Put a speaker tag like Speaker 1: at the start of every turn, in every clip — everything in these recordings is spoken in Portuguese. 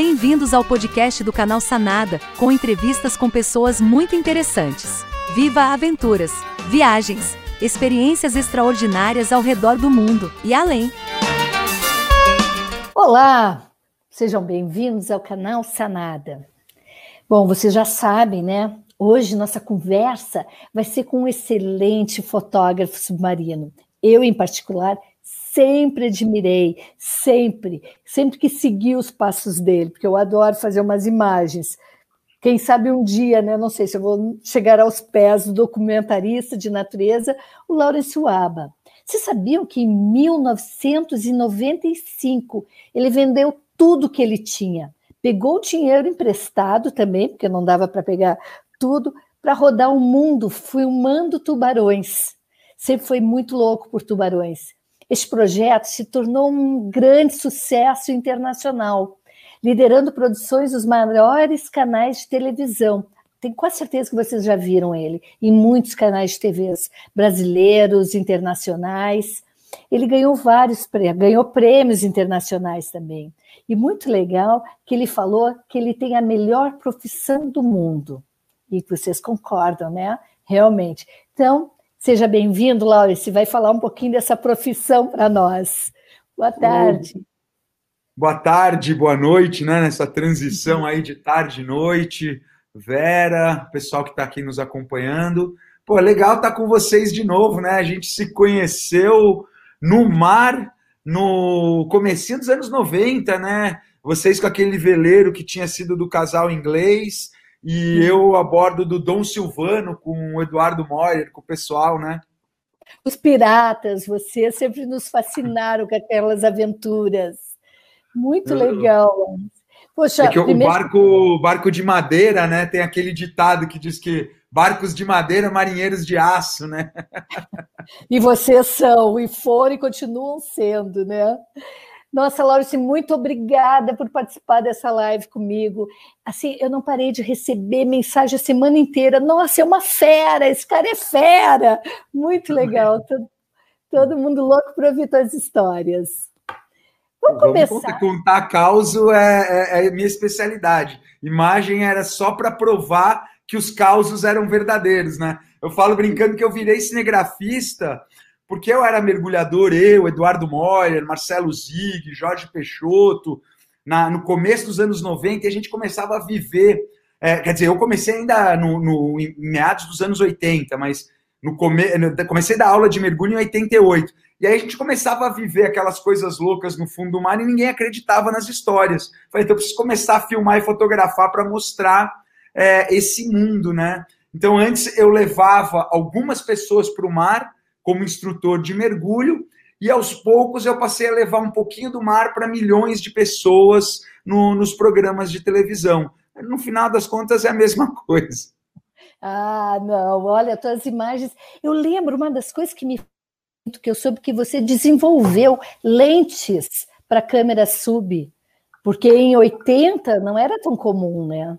Speaker 1: Bem-vindos ao podcast do canal Sanada, com entrevistas com pessoas muito interessantes. Viva aventuras, viagens, experiências extraordinárias ao redor do mundo e além.
Speaker 2: Olá, sejam bem-vindos ao canal Sanada. Bom, vocês já sabem, né? Hoje nossa conversa vai ser com um excelente fotógrafo submarino. Eu, em particular, sempre admirei, sempre, sempre que segui os passos dele, porque eu adoro fazer umas imagens. Quem sabe um dia, né? Não sei se eu vou chegar aos pés do documentarista de natureza, o Laurence Waba. Vocês sabiam que em 1995 ele vendeu tudo que ele tinha? Pegou o dinheiro emprestado também, porque não dava para pegar tudo para rodar o mundo filmando tubarões. Sempre foi muito louco por tubarões. Este projeto se tornou um grande sucesso internacional, liderando produções dos maiores canais de televisão. Tenho quase certeza que vocês já viram ele em muitos canais de TVs brasileiros, internacionais. Ele ganhou vários prêmios, ganhou prêmios internacionais também. E muito legal que ele falou que ele tem a melhor profissão do mundo e vocês concordam, né? Realmente. Então, seja bem-vindo, Laura. Você vai falar um pouquinho dessa profissão para nós. Boa tarde.
Speaker 3: Boa tarde, boa noite, né? Nessa transição aí de tarde e noite. Vera, pessoal que está aqui nos acompanhando. Pô, legal estar tá com vocês de novo, né? A gente se conheceu no mar no comecinho dos anos 90, né? Vocês com aquele veleiro que tinha sido do casal inglês, e eu a bordo do Dom Silvano com o Eduardo Moyer, com o pessoal, né?
Speaker 2: Os piratas, vocês sempre nos fascinaram com aquelas aventuras. Muito legal.
Speaker 3: Poxa, é que primeiro... o barco, barco de madeira, né? Tem aquele ditado que diz que barcos de madeira, marinheiros de aço, né?
Speaker 2: e vocês são, e foram e continuam sendo, né? Nossa, Laurice, muito obrigada por participar dessa live comigo. Assim, eu não parei de receber mensagem a semana inteira. Nossa, é uma fera, esse cara é fera. Muito legal. Todo, todo mundo louco para ouvir suas histórias.
Speaker 3: Vamos, Vamos começar. Contar causo é, é, é minha especialidade. Imagem era só para provar que os causos eram verdadeiros, né? Eu falo brincando que eu virei cinegrafista porque eu era mergulhador, eu, Eduardo Moyer, Marcelo Zig, Jorge Peixoto, na, no começo dos anos 90, e a gente começava a viver. É, quer dizer, eu comecei ainda no, no, em meados dos anos 80, mas no come, comecei da aula de mergulho em 88. E aí a gente começava a viver aquelas coisas loucas no fundo do mar e ninguém acreditava nas histórias. Falei, então eu preciso começar a filmar e fotografar para mostrar é, esse mundo, né? Então antes eu levava algumas pessoas para o mar como instrutor de mergulho, e aos poucos eu passei a levar um pouquinho do mar para milhões de pessoas no, nos programas de televisão. No final das contas é a mesma coisa.
Speaker 2: Ah, não, olha, tuas imagens. Eu lembro uma das coisas que me que eu soube que você desenvolveu lentes para câmera sub, porque em 80 não era tão comum, né?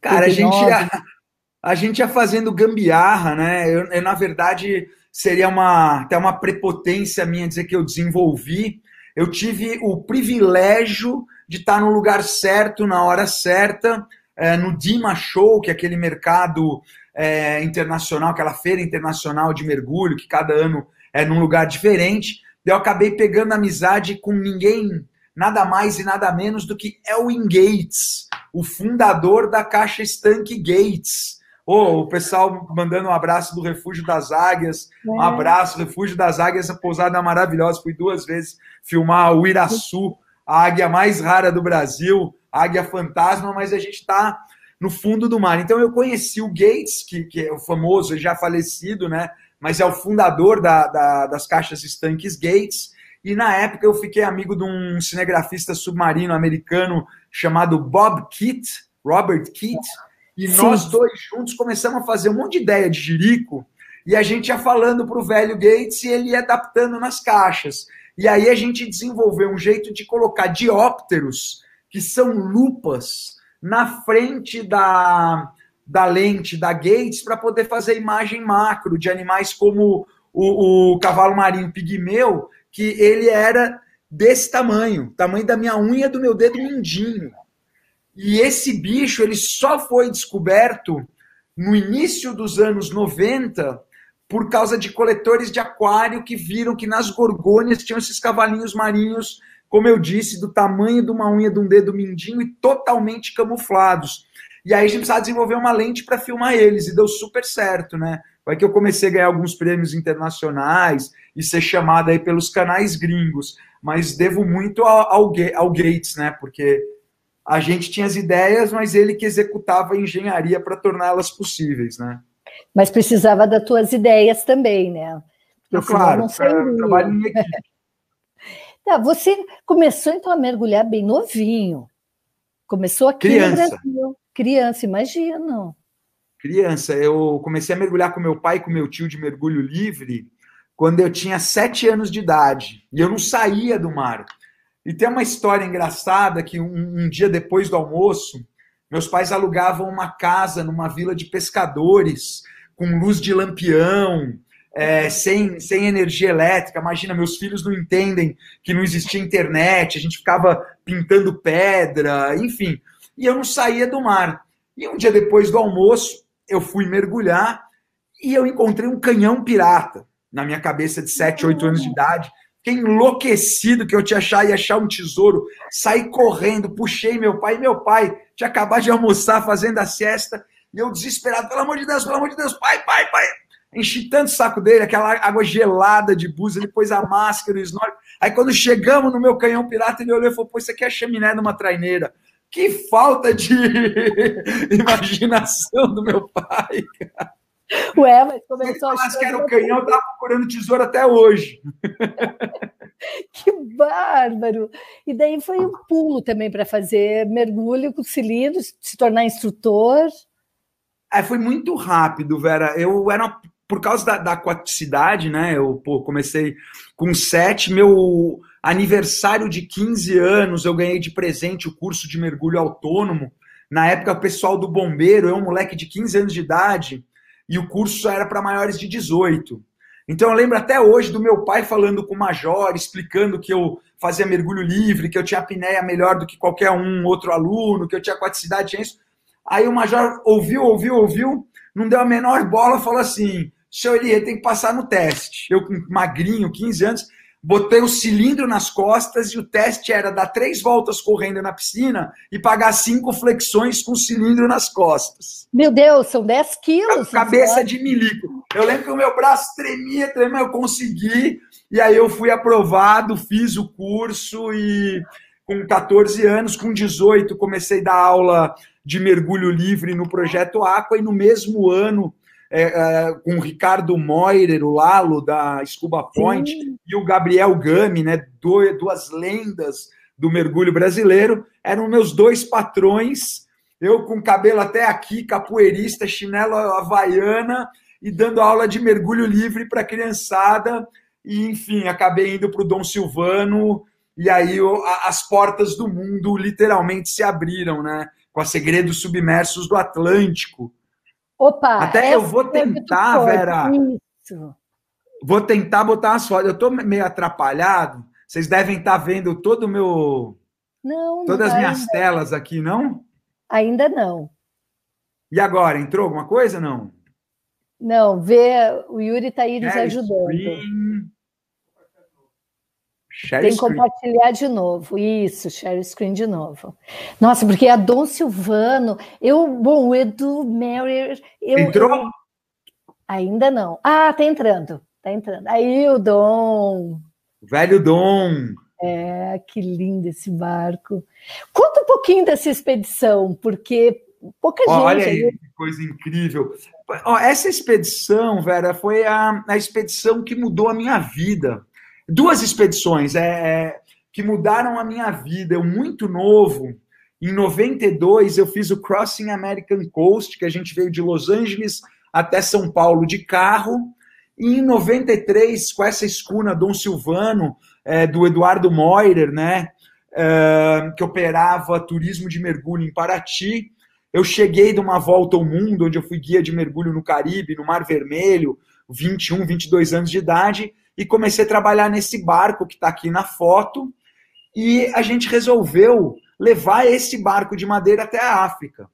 Speaker 3: Cara, a gente, ia, a gente ia fazendo gambiarra, né? Eu, eu, na verdade, seria uma, até uma prepotência minha dizer que eu desenvolvi. Eu tive o privilégio de estar no lugar certo, na hora certa, é, no Dima Show, que é aquele mercado é, internacional, aquela feira internacional de mergulho, que cada ano é num lugar diferente. Eu acabei pegando amizade com ninguém, nada mais e nada menos do que Elwin Gates, o fundador da Caixa Stank Gates Oh, o pessoal mandando um abraço do Refúgio das Águias. É. Um abraço, Refúgio das Águias, essa pousada maravilhosa. Fui duas vezes filmar o Iraçu, a águia mais rara do Brasil, águia fantasma, mas a gente está no fundo do mar. Então eu conheci o Gates, que, que é o famoso, já falecido, né? Mas é o fundador da, da, das caixas estanques Gates. E na época eu fiquei amigo de um cinegrafista submarino americano chamado Bob Kitt, Robert Kitt e Sim. nós dois juntos começamos a fazer um monte de ideia de jirico, e a gente ia falando para o velho Gates e ele ia adaptando nas caixas. E aí a gente desenvolveu um jeito de colocar diópteros, que são lupas, na frente da, da lente da Gates para poder fazer imagem macro de animais como o, o cavalo marinho pigmeu, que ele era desse tamanho, tamanho da minha unha do meu dedo mindinho. E esse bicho ele só foi descoberto no início dos anos 90 por causa de coletores de aquário que viram que nas gorgônias tinham esses cavalinhos marinhos, como eu disse, do tamanho de uma unha de um dedo mindinho e totalmente camuflados. E aí a gente precisava desenvolver uma lente para filmar eles, e deu super certo, né? Vai que eu comecei a ganhar alguns prêmios internacionais e ser chamado aí pelos canais gringos, mas devo muito ao, ao, ao Gates, né? Porque a gente tinha as ideias, mas ele que executava a engenharia para torná-las possíveis, né?
Speaker 2: Mas precisava das tuas ideias também, né?
Speaker 3: Porque não, claro, não trabalho em equipe.
Speaker 2: Tá, você começou então a mergulhar bem novinho. Começou aqui Criança. no Brasil. Criança, imagina.
Speaker 3: Criança, eu comecei a mergulhar com meu pai e com meu tio de mergulho livre quando eu tinha sete anos de idade. E eu não saía do mar. E tem uma história engraçada que um, um dia depois do almoço, meus pais alugavam uma casa numa vila de pescadores, com luz de lampião, é, sem, sem energia elétrica. Imagina, meus filhos não entendem que não existia internet, a gente ficava pintando pedra, enfim. E eu não saía do mar. E um dia depois do almoço, eu fui mergulhar e eu encontrei um canhão pirata na minha cabeça de 7, 8 anos de idade. Fiquei enlouquecido que eu tinha achar, ia achar um tesouro. Saí correndo, puxei meu pai. Meu pai tinha acabado de almoçar, fazendo a siesta. E eu desesperado, pelo amor de Deus, pelo amor de Deus, pai, pai, pai. Enchi tanto o saco dele, aquela água gelada de búzia, ele pôs a máscara, o snorkel. Aí quando chegamos no meu canhão pirata, ele olhou e falou, pô, isso aqui é chaminé de uma traineira. Que falta de imaginação do meu pai, cara.
Speaker 2: Ué, mas começou a
Speaker 3: que era o canhão, tava procurando tesouro até hoje.
Speaker 2: que bárbaro! E daí foi um pulo também para fazer mergulho com cilindros, se tornar instrutor.
Speaker 3: É, foi muito rápido, Vera. Eu era por causa da, da aquaticidade, né? Eu pô, comecei com sete, meu aniversário de 15 anos, eu ganhei de presente o curso de mergulho autônomo. Na época, o pessoal do bombeiro, eu, um moleque de 15 anos de idade, e o curso era para maiores de 18. Então eu lembro até hoje do meu pai falando com o major, explicando que eu fazia mergulho livre, que eu tinha apneia melhor do que qualquer um outro aluno, que eu tinha aquaticidade, tinha isso. Aí o major ouviu, ouviu, ouviu, não deu a menor bola, falou assim: senhor Elie, tem que passar no teste. Eu, magrinho, 15 anos, botei o cilindro nas costas e o teste era dar três voltas correndo na piscina e pagar cinco flexões com o cilindro nas costas.
Speaker 2: Meu Deus, são 10 quilos.
Speaker 3: Cabeça de milico. Eu lembro que o meu braço tremia, tremia, eu consegui, e aí eu fui aprovado, fiz o curso e com 14 anos, com 18, comecei a dar aula de mergulho livre no projeto Aqua, e no mesmo ano é, é, com o Ricardo Moirer, o Lalo da Scuba Point, Sim. e o Gabriel Gami, né, duas lendas do mergulho brasileiro, eram meus dois patrões. Eu com cabelo até aqui, capoeirista, chinelo havaiana e dando aula de mergulho livre para criançada. E, enfim, acabei indo para o Dom Silvano, e aí as portas do mundo literalmente se abriram, né? Com a Segredos Submersos do Atlântico,
Speaker 2: Opa!
Speaker 3: Até eu vou tentar, Vera. Isso. Vou tentar botar umas fotos. Eu estou meio atrapalhado. Vocês devem estar tá vendo todo o meu.
Speaker 2: Não,
Speaker 3: Todas
Speaker 2: as
Speaker 3: minhas ainda. telas aqui, não?
Speaker 2: Ainda não.
Speaker 3: E agora, entrou alguma coisa não?
Speaker 2: Não, vê, o Yuri está aí nos ajudando.
Speaker 3: Screen.
Speaker 2: Share Tem que compartilhar de novo. Isso, share screen de novo. Nossa, porque a Dom Silvano, eu, bom, o Edu Mary. Eu,
Speaker 3: Entrou?
Speaker 2: Eu, ainda não. Ah, tá entrando. Tá entrando. Aí o Dom.
Speaker 3: Velho Dom.
Speaker 2: É, que lindo esse barco. Conta um pouquinho dessa expedição, porque pouca gente.
Speaker 3: Olha aí, que coisa incrível. essa expedição, Vera, foi a, a expedição que mudou a minha vida duas expedições é, é, que mudaram a minha vida. Eu, muito novo, em 92, eu fiz o Crossing American Coast, que a gente veio de Los Angeles até São Paulo de carro. E em 93, com essa escuna Dom Silvano, é, do Eduardo Moirer, né, é, que operava turismo de mergulho em Paraty, eu cheguei de uma volta ao mundo, onde eu fui guia de mergulho no Caribe, no Mar Vermelho, 21, 22 anos de idade, e comecei a trabalhar nesse barco que está aqui na foto. E a gente resolveu levar esse barco de madeira até a África,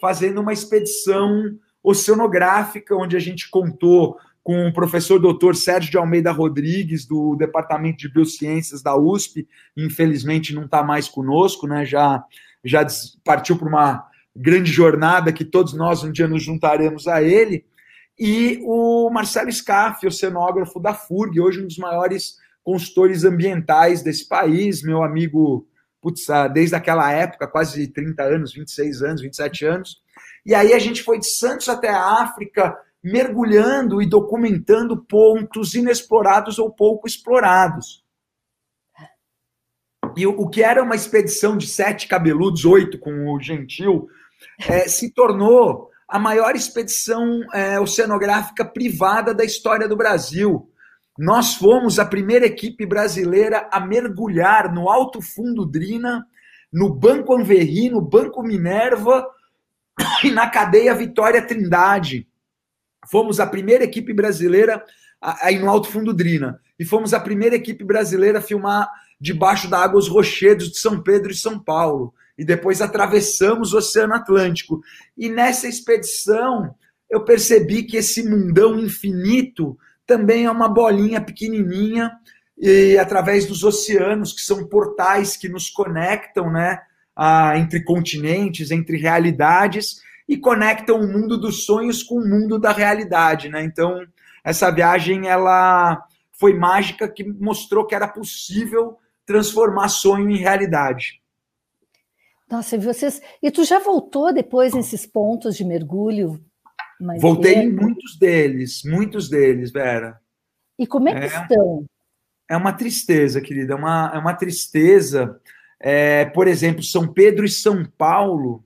Speaker 3: fazendo uma expedição oceanográfica, onde a gente contou com o professor doutor Sérgio de Almeida Rodrigues, do Departamento de Biociências da USP, infelizmente não está mais conosco, né? já, já partiu para uma grande jornada que todos nós um dia nos juntaremos a ele, e o Marcelo Scaff, oceanógrafo da FURG, hoje um dos maiores consultores ambientais desse país, meu amigo, putz, ah, desde aquela época, quase 30 anos, 26 anos, 27 anos. E aí a gente foi de Santos até a África, mergulhando e documentando pontos inexplorados ou pouco explorados. E o, que era uma expedição de sete cabeludos, oito com o Gentil, é, se tornou a maior expedição é, oceanográfica privada da história do Brasil. Nós fomos a primeira equipe brasileira a mergulhar no Alto Fundo Drina, no Banco Anverri, no Banco Minerva e na cadeia Vitória Trindade. Fomos a primeira equipe brasileira aí no Alto Fundo Drina. E fomos a primeira equipe brasileira a filmar debaixo da água os rochedos de São Pedro e São Paulo. E depois atravessamos o Oceano Atlântico. E nessa expedição eu percebi que esse mundão infinito também é uma bolinha pequenininha e através dos oceanos, que são portais que nos conectam, né, a, entre continentes, entre realidades e conectam o mundo dos sonhos com o mundo da realidade, né? Então, essa viagem ela foi mágica que mostrou que era possível transformar sonho em realidade.
Speaker 2: Nossa, e vocês. E tu já voltou depois nesses pontos de mergulho
Speaker 3: Voltei em muitos deles, muitos deles, Vera.
Speaker 2: E como é que é, estão?
Speaker 3: É uma tristeza, querida, é uma, é uma tristeza. É, por exemplo, São Pedro e São Paulo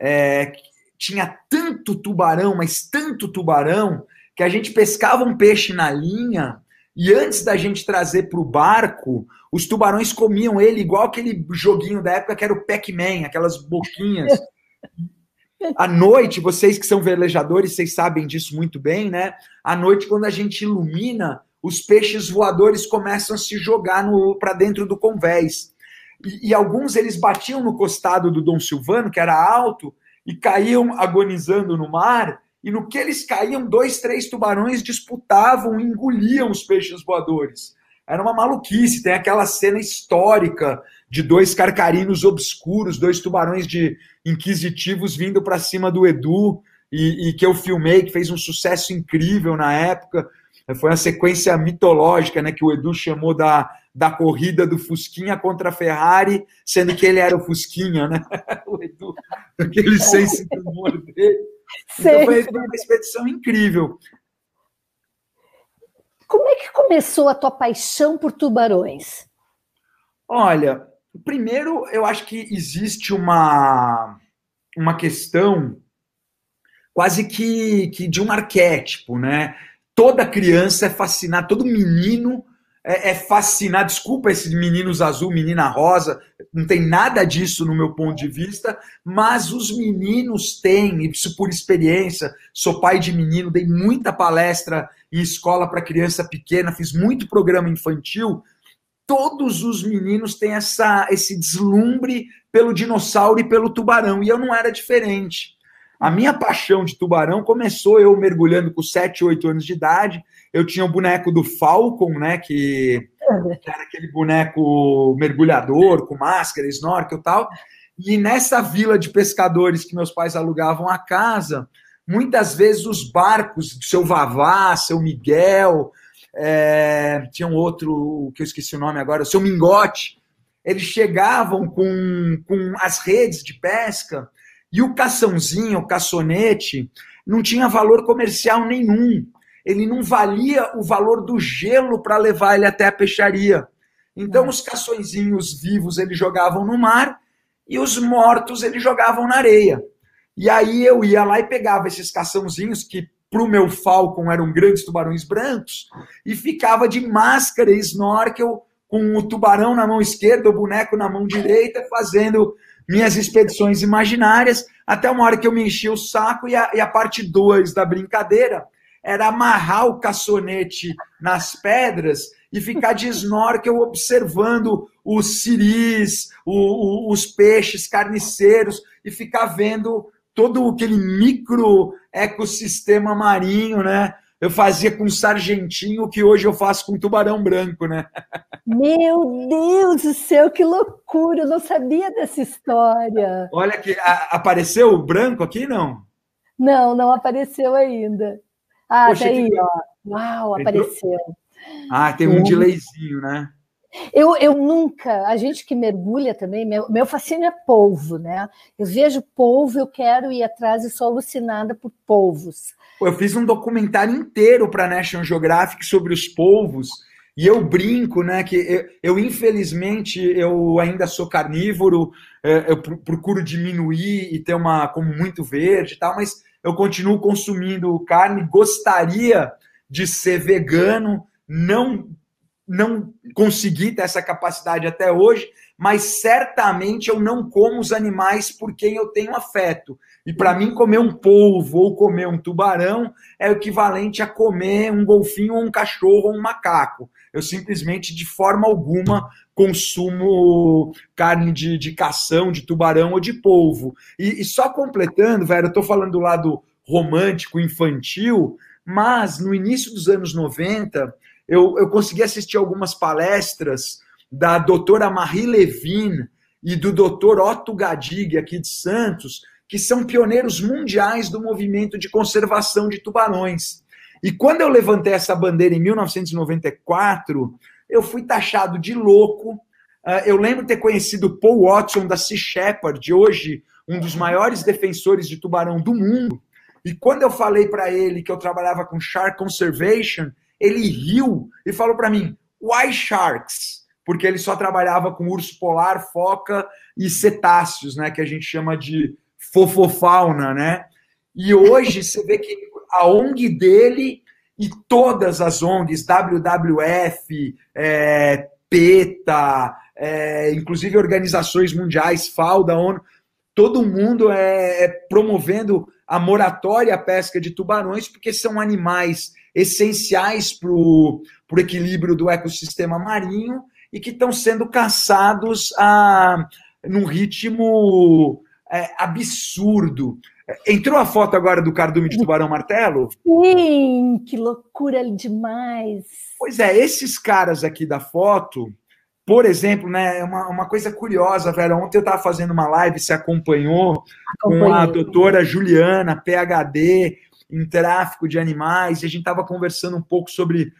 Speaker 3: é, tinha tanto tubarão, mas tanto tubarão, que a gente pescava um peixe na linha e antes da gente trazer para o barco, os tubarões comiam ele igual aquele joguinho da época que era o Pac-Man, aquelas boquinhas. À noite, vocês que são velejadores, vocês sabem disso muito bem, né? À noite, quando a gente ilumina, os peixes voadores começam a se jogar para dentro do convés. E, e, alguns eles batiam no costado do Dom Silvano, que era alto, e caíam agonizando no mar. E no que eles caíam, dois, três tubarões disputavam engoliam os peixes voadores. Era uma maluquice. Tem aquela cena histórica de dois carcarinos obscuros, dois tubarões de inquisitivos vindo para cima do Edu, e, e, que eu filmei, que fez um sucesso incrível na época. Foi uma sequência mitológica, né, que o Edu chamou da, da corrida do Fusquinha contra a Ferrari, sendo que ele era o Fusquinha, né? o Edu, aquele senso de humor dele. Então foi uma expedição incrível.
Speaker 2: Como é que começou a tua paixão por tubarões?
Speaker 3: Olha, Primeiro, eu acho que existe uma, uma questão quase que, que de um arquétipo, né? Toda criança é fascinada, todo menino é, é fascinado. Desculpa esses meninos azul, menina rosa, não tem nada disso no meu ponto de vista, mas os meninos têm, isso por experiência. Sou pai de menino, dei muita palestra em escola para criança pequena, fiz muito programa infantil todos os meninos têm essa, esse deslumbre pelo dinossauro e pelo tubarão, e eu não era diferente. A minha paixão de tubarão começou eu mergulhando com 7, 8 anos de idade. Eu tinha o boneco do Falcon, né? Que, que era aquele boneco mergulhador, com máscara, snorkel e tal. E nessa vila de pescadores que meus pais alugavam a casa, muitas vezes os barcos, seu Vavá, seu Miguel, é, tinha um outro que eu esqueci o nome agora, o seu Mingote. Eles chegavam com, com as redes de pesca e o caçãozinho, o caçonete, não tinha valor comercial nenhum. Ele não valia o valor do gelo para levar ele até a peixaria. Então, os caçõezinhos vivos eles jogavam no mar e os mortos eles jogavam na areia. E aí eu ia lá e pegava esses caçãozinhos que para o meu Falcon eram grandes tubarões brancos, e ficava de máscara e snorkel com o tubarão na mão esquerda, o boneco na mão direita, fazendo minhas expedições imaginárias, até uma hora que eu me enchi o saco e a, e a parte 2 da brincadeira era amarrar o caçonete nas pedras e ficar de snorkel observando os siris, o, o, os peixes carniceiros e ficar vendo todo aquele micro ecossistema marinho, né? Eu fazia com sargentinho o que hoje eu faço com tubarão branco, né?
Speaker 2: Meu Deus do céu, que loucura! Eu não sabia dessa história.
Speaker 3: Olha que apareceu o branco aqui, não?
Speaker 2: Não, não apareceu ainda. Ah, Poxa, tá aí, que... ó. Uau, apareceu.
Speaker 3: Ah, tem um delayzinho, né?
Speaker 2: Eu, eu nunca, a gente que mergulha também, meu, meu fascínio é polvo, né? Eu vejo polvo, eu quero ir atrás e sou alucinada por polvos.
Speaker 3: Eu fiz um documentário inteiro para National Geographic sobre os polvos e eu brinco, né, que eu, eu, infelizmente eu ainda sou carnívoro, é, eu procuro diminuir e ter uma como muito verde e tal, mas eu continuo consumindo carne, gostaria de ser vegano, não não consegui ter essa capacidade até hoje, mas certamente eu não como os animais por quem eu tenho afeto. E para mim, comer um polvo ou comer um tubarão é o equivalente a comer um golfinho ou um cachorro ou um macaco. Eu simplesmente, de forma alguma, consumo carne de, de cação, de tubarão ou de polvo. E, e só completando, velho, eu estou falando do lado romântico, infantil, mas no início dos anos 90, eu, eu consegui assistir algumas palestras da doutora Marie Levin e do doutor Otto Gadig, aqui de Santos, que são pioneiros mundiais do movimento de conservação de tubarões. E quando eu levantei essa bandeira em 1994, eu fui taxado de louco. Ah, eu lembro ter conhecido Paul Watson da Sea Shepherd, hoje um dos maiores defensores de tubarão do mundo. E quando eu falei para ele que eu trabalhava com Shark Conservation, ele riu e falou para mim: Why sharks? Porque ele só trabalhava com urso polar, foca e cetáceos, né? Que a gente chama de fofofauna, né? E hoje você vê que a ONG dele e todas as ONGs, WWF, é, PETA, é, inclusive organizações mundiais, FAO, da ONU, todo mundo é, é promovendo a moratória à pesca de tubarões, porque são animais essenciais para o equilíbrio do ecossistema marinho e que estão sendo caçados a, num ritmo é, absurdo. Entrou a foto agora do cardume de tubarão martelo?
Speaker 2: Sim, que loucura demais.
Speaker 3: Pois é, esses caras aqui da foto, por exemplo, né, é uma, uma coisa curiosa, velho. Ontem eu estava fazendo uma live, se acompanhou, Acompanhei. com a doutora Juliana, PhD, em tráfico de animais, e a gente estava conversando um pouco sobre,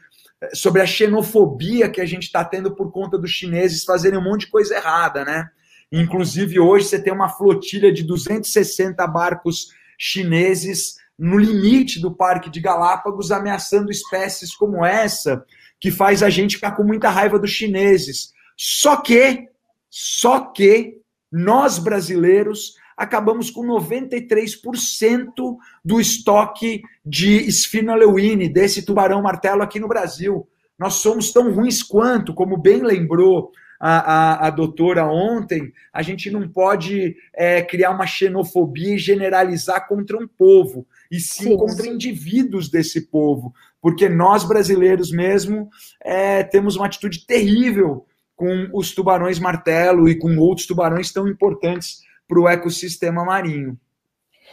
Speaker 3: sobre a xenofobia que a gente está tendo por conta dos chineses fazerem um monte de coisa errada, né? Inclusive, hoje você tem uma flotilha de 260 barcos chineses no limite do Parque de Galápagos, ameaçando espécies como essa, que faz a gente ficar com muita raiva dos chineses. Só que, só que, nós brasileiros acabamos com 93% do estoque de Sphina lewini, desse tubarão martelo aqui no Brasil. Nós somos tão ruins quanto, como bem lembrou a, a, a doutora ontem, a gente não pode é, criar uma xenofobia e generalizar contra um povo, e sim, sim contra sim. indivíduos desse povo, porque nós brasileiros mesmo é, temos uma atitude terrível com os tubarões martelo e com outros tubarões tão importantes para o ecossistema marinho.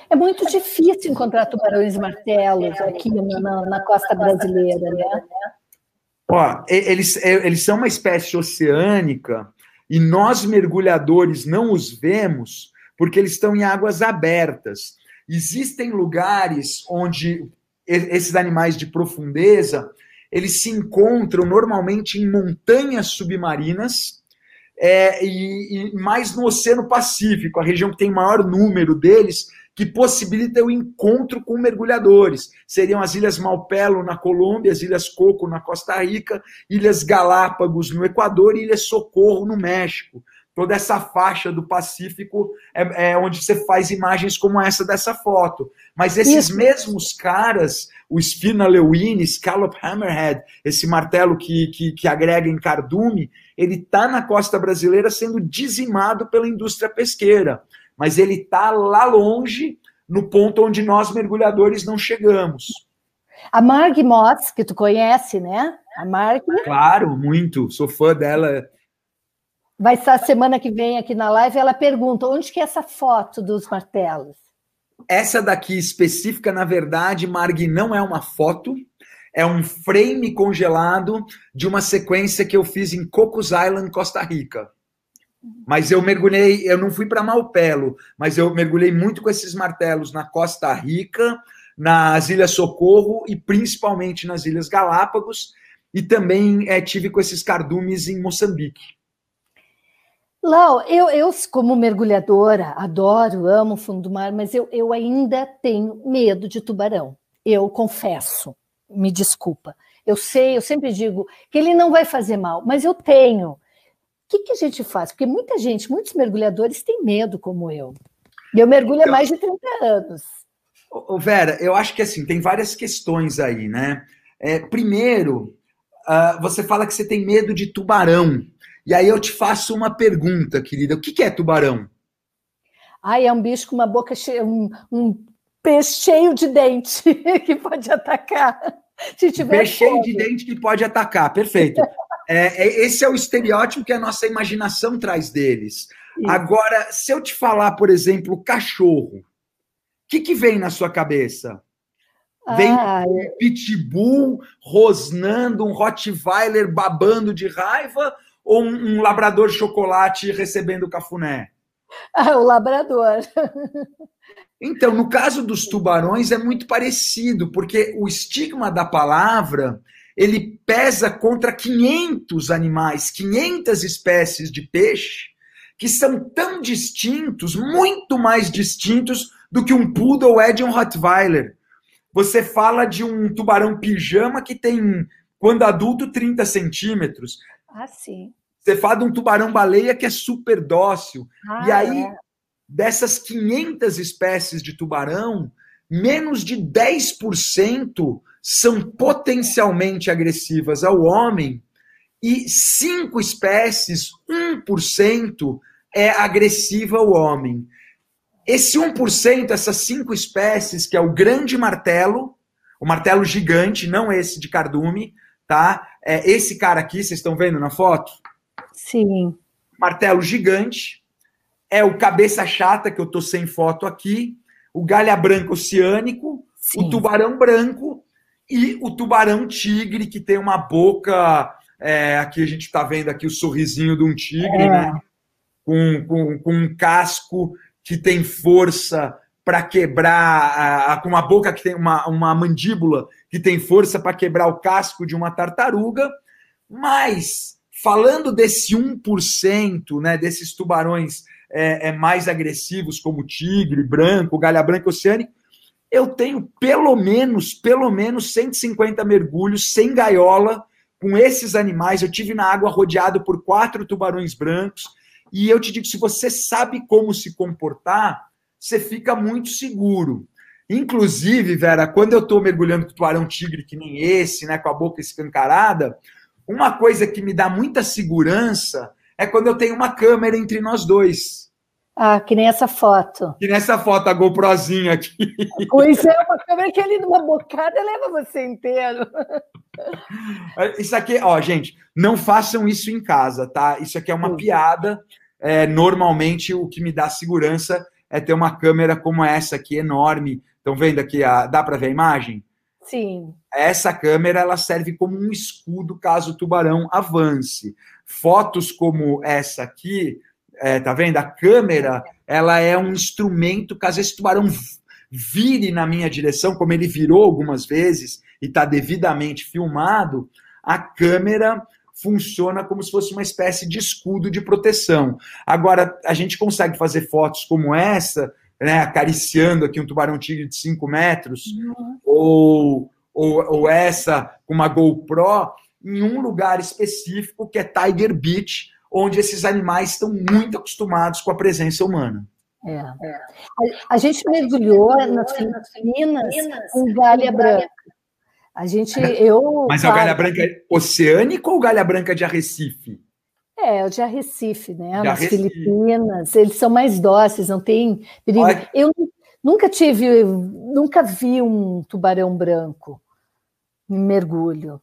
Speaker 2: É muito difícil encontrar tubarões martelos aqui na, na costa brasileira, né?
Speaker 3: Ó, eles, eles são uma espécie oceânica e nós mergulhadores não os vemos porque eles estão em águas abertas. Existem lugares onde esses animais de profundeza eles se encontram normalmente em montanhas submarinas é, e, e, mais no Oceano Pacífico, a região que tem maior número deles, que possibilita o encontro com mergulhadores. Seriam as Ilhas Malpelo na Colômbia, as Ilhas Coco na Costa Rica, Ilhas Galápagos no Equador e Ilhas Socorro no México. Toda essa faixa do Pacífico é, é onde você faz imagens como essa dessa foto. Mas esses Isso. mesmos caras, o Spina lewini, Scallop Hammerhead, esse martelo que, que, que agrega em cardume, ele está na costa brasileira sendo dizimado pela indústria pesqueira mas ele está lá longe, no ponto onde nós mergulhadores não chegamos.
Speaker 2: A Marg Moss, que tu conhece, né? A Marg.
Speaker 3: Claro, muito. Sou fã dela.
Speaker 2: Vai estar semana que vem aqui na live. Ela pergunta: onde que é essa foto dos martelos?
Speaker 3: Essa daqui específica, na verdade, Marg, não é uma foto, é um frame congelado de uma sequência que eu fiz em Cocos Island, Costa Rica. Mas eu mergulhei, eu não fui para Malpelo, mas eu mergulhei muito com esses martelos na Costa Rica, nas Ilhas Socorro e principalmente nas Ilhas Galápagos, e também é, tive com esses cardumes em Moçambique.
Speaker 2: Lau, eu, eu, como mergulhadora, adoro, amo o fundo do mar, mas eu, eu ainda tenho medo de tubarão. Eu confesso, me desculpa. Eu sei, eu sempre digo que ele não vai fazer mal, mas eu tenho. O que, que a gente faz? Porque muita gente, muitos mergulhadores têm medo, como eu. E eu mergulho há mais de 30 anos.
Speaker 3: Vera, eu acho que assim, tem várias questões aí, né? É, primeiro, uh, você fala que você tem medo de tubarão. E aí eu te faço uma pergunta, querida. O que, que é tubarão?
Speaker 2: Ai, é um bicho com uma boca cheia, um, um peixe cheio de dente que pode atacar.
Speaker 3: Se tiver peixe cheio de dente que pode atacar, perfeito. É, é, esse é o estereótipo que a nossa imaginação traz deles. Isso. Agora, se eu te falar, por exemplo, cachorro, o que, que vem na sua cabeça? Vem ah, um pitbull rosnando, um Rottweiler babando de raiva ou um, um labrador chocolate recebendo cafuné?
Speaker 2: Ah, o labrador.
Speaker 3: Então, no caso dos tubarões é muito parecido, porque o estigma da palavra ele pesa contra 500 animais, 500 espécies de peixe, que são tão distintos, muito mais distintos do que um poodle é de um Rottweiler. Você fala de um tubarão pijama que tem, quando adulto, 30 centímetros.
Speaker 2: Ah, sim.
Speaker 3: Você fala de um tubarão-baleia que é super dócil. Ah, e aí, é. Dessas 500 espécies de tubarão, menos de 10% são potencialmente agressivas ao homem e cinco espécies, 1%, é agressiva ao homem. Esse 1%, essas cinco espécies, que é o grande martelo, o martelo gigante, não esse de cardume, tá? É esse cara aqui, vocês estão vendo na foto?
Speaker 2: Sim.
Speaker 3: Martelo gigante. É o cabeça chata, que eu tô sem foto aqui. O galha branca oceânico. Sim. O tubarão branco. E o tubarão tigre, que tem uma boca. É, aqui a gente está vendo aqui o sorrisinho de um tigre, é. né? Com, com, com um casco que tem força para quebrar, com uma boca que tem uma, uma mandíbula que tem força para quebrar o casco de uma tartaruga, mas falando desse 1%, né, desses tubarões é, é, mais agressivos, como tigre, branco, galha branca oceânica, eu tenho pelo menos, pelo menos 150 mergulhos sem gaiola com esses animais. Eu tive na água rodeado por quatro tubarões brancos, e eu te digo, se você sabe como se comportar, você fica muito seguro. Inclusive, Vera, quando eu estou mergulhando com tubarão tigre, que nem esse, né, com a boca escancarada, uma coisa que me dá muita segurança é quando eu tenho uma câmera entre nós dois.
Speaker 2: Ah, que nem essa foto.
Speaker 3: Que nessa foto, a GoProzinha aqui.
Speaker 2: Pois é, uma câmera que ali numa bocada leva você inteiro.
Speaker 3: Isso aqui, ó, gente, não façam isso em casa, tá? Isso aqui é uma piada é, normalmente o que me dá segurança é ter uma câmera como essa aqui, enorme. Estão vendo aqui? A, dá para ver a imagem?
Speaker 2: Sim.
Speaker 3: Essa câmera ela serve como um escudo caso o tubarão avance. Fotos como essa aqui, é, tá vendo? A câmera ela é um instrumento caso esse tubarão vire na minha direção, como ele virou algumas vezes e está devidamente filmado, a câmera funciona como se fosse uma espécie de escudo de proteção. Agora, a gente consegue fazer fotos como essa, né, acariciando aqui um tubarão-tigre de 5 metros, uhum. ou, ou, ou essa com uma GoPro, em um lugar específico que é Tiger Beach, onde esses animais estão muito acostumados com a presença humana.
Speaker 2: É. é. A, a, gente mergulhou nas Filipinas com galha branca. A gente, eu.
Speaker 3: Mas é o galha branca oceânico ou galha branca de Arrecife?
Speaker 2: É, o de Arrecife, né? De Nas Arrecife. Filipinas, eles são mais dóceis, não tem perigo. Olha... Eu nunca tive, nunca vi um tubarão branco. mergulho.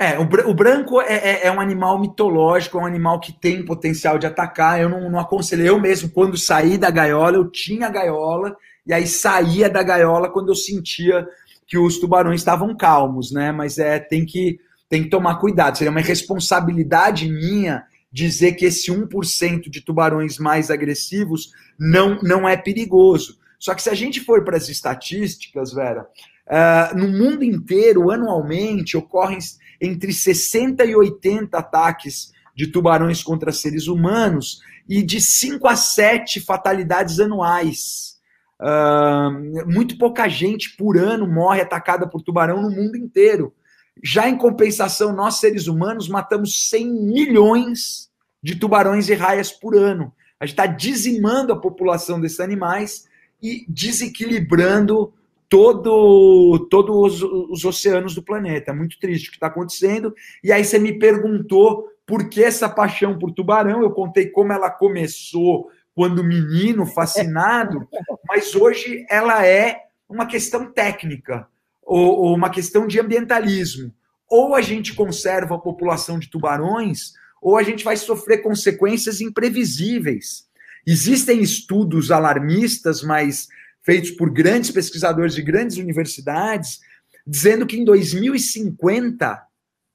Speaker 3: É, o, o branco é, é, é, um animal mitológico, é um animal que tem potencial de atacar. Eu não, não aconselho. Eu mesmo, quando saí da gaiola, eu tinha gaiola, e aí saía da gaiola quando eu sentia que os tubarões estavam calmos, né? Mas é, tem que, tem que tomar cuidado. Seria uma responsabilidade minha dizer que esse 1% de tubarões mais agressivos não, não é perigoso. Só que se a gente for para as estatísticas, Vera, uh, no mundo inteiro, anualmente, ocorrem entre 60 e 80 ataques de tubarões contra seres humanos e de 5 a 7 fatalidades anuais. Uh, muito pouca gente por ano morre atacada por tubarão no mundo inteiro. Já em compensação, nós seres humanos matamos 100 milhões de tubarões e raias por ano. A gente está dizimando a população desses animais e desequilibrando todo, todos os, os oceanos do planeta. É muito triste o que está acontecendo. E aí você me perguntou por que essa paixão por tubarão. Eu contei como ela começou quando menino, fascinado, mas hoje ela é uma questão técnica ou, ou uma questão de ambientalismo. Ou a gente conserva a população de tubarões, ou a gente vai sofrer consequências imprevisíveis. Existem estudos alarmistas, mas feitos por grandes pesquisadores de grandes universidades, dizendo que em 2050,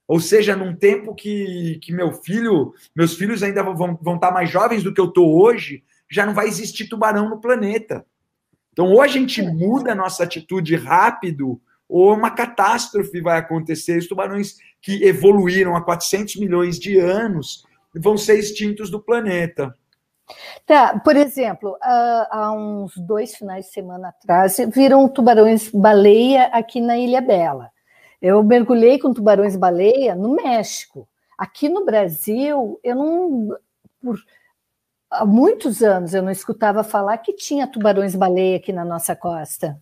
Speaker 3: ou seja, num tempo que, que meu filho, meus filhos ainda vão, vão estar mais jovens do que eu estou hoje, já não vai existir tubarão no planeta. Então, ou a gente muda a nossa atitude rápido, ou uma catástrofe vai acontecer. Os tubarões que evoluíram há 400 milhões de anos vão ser extintos do planeta.
Speaker 2: Tá, por exemplo, há, uns dois finais de semana atrás, viram tubarões baleia aqui na Ilha Bela. Eu mergulhei com tubarões baleia no México. Aqui no Brasil, eu não. Por, há muitos anos eu não escutava falar que tinha tubarões baleia aqui na nossa costa.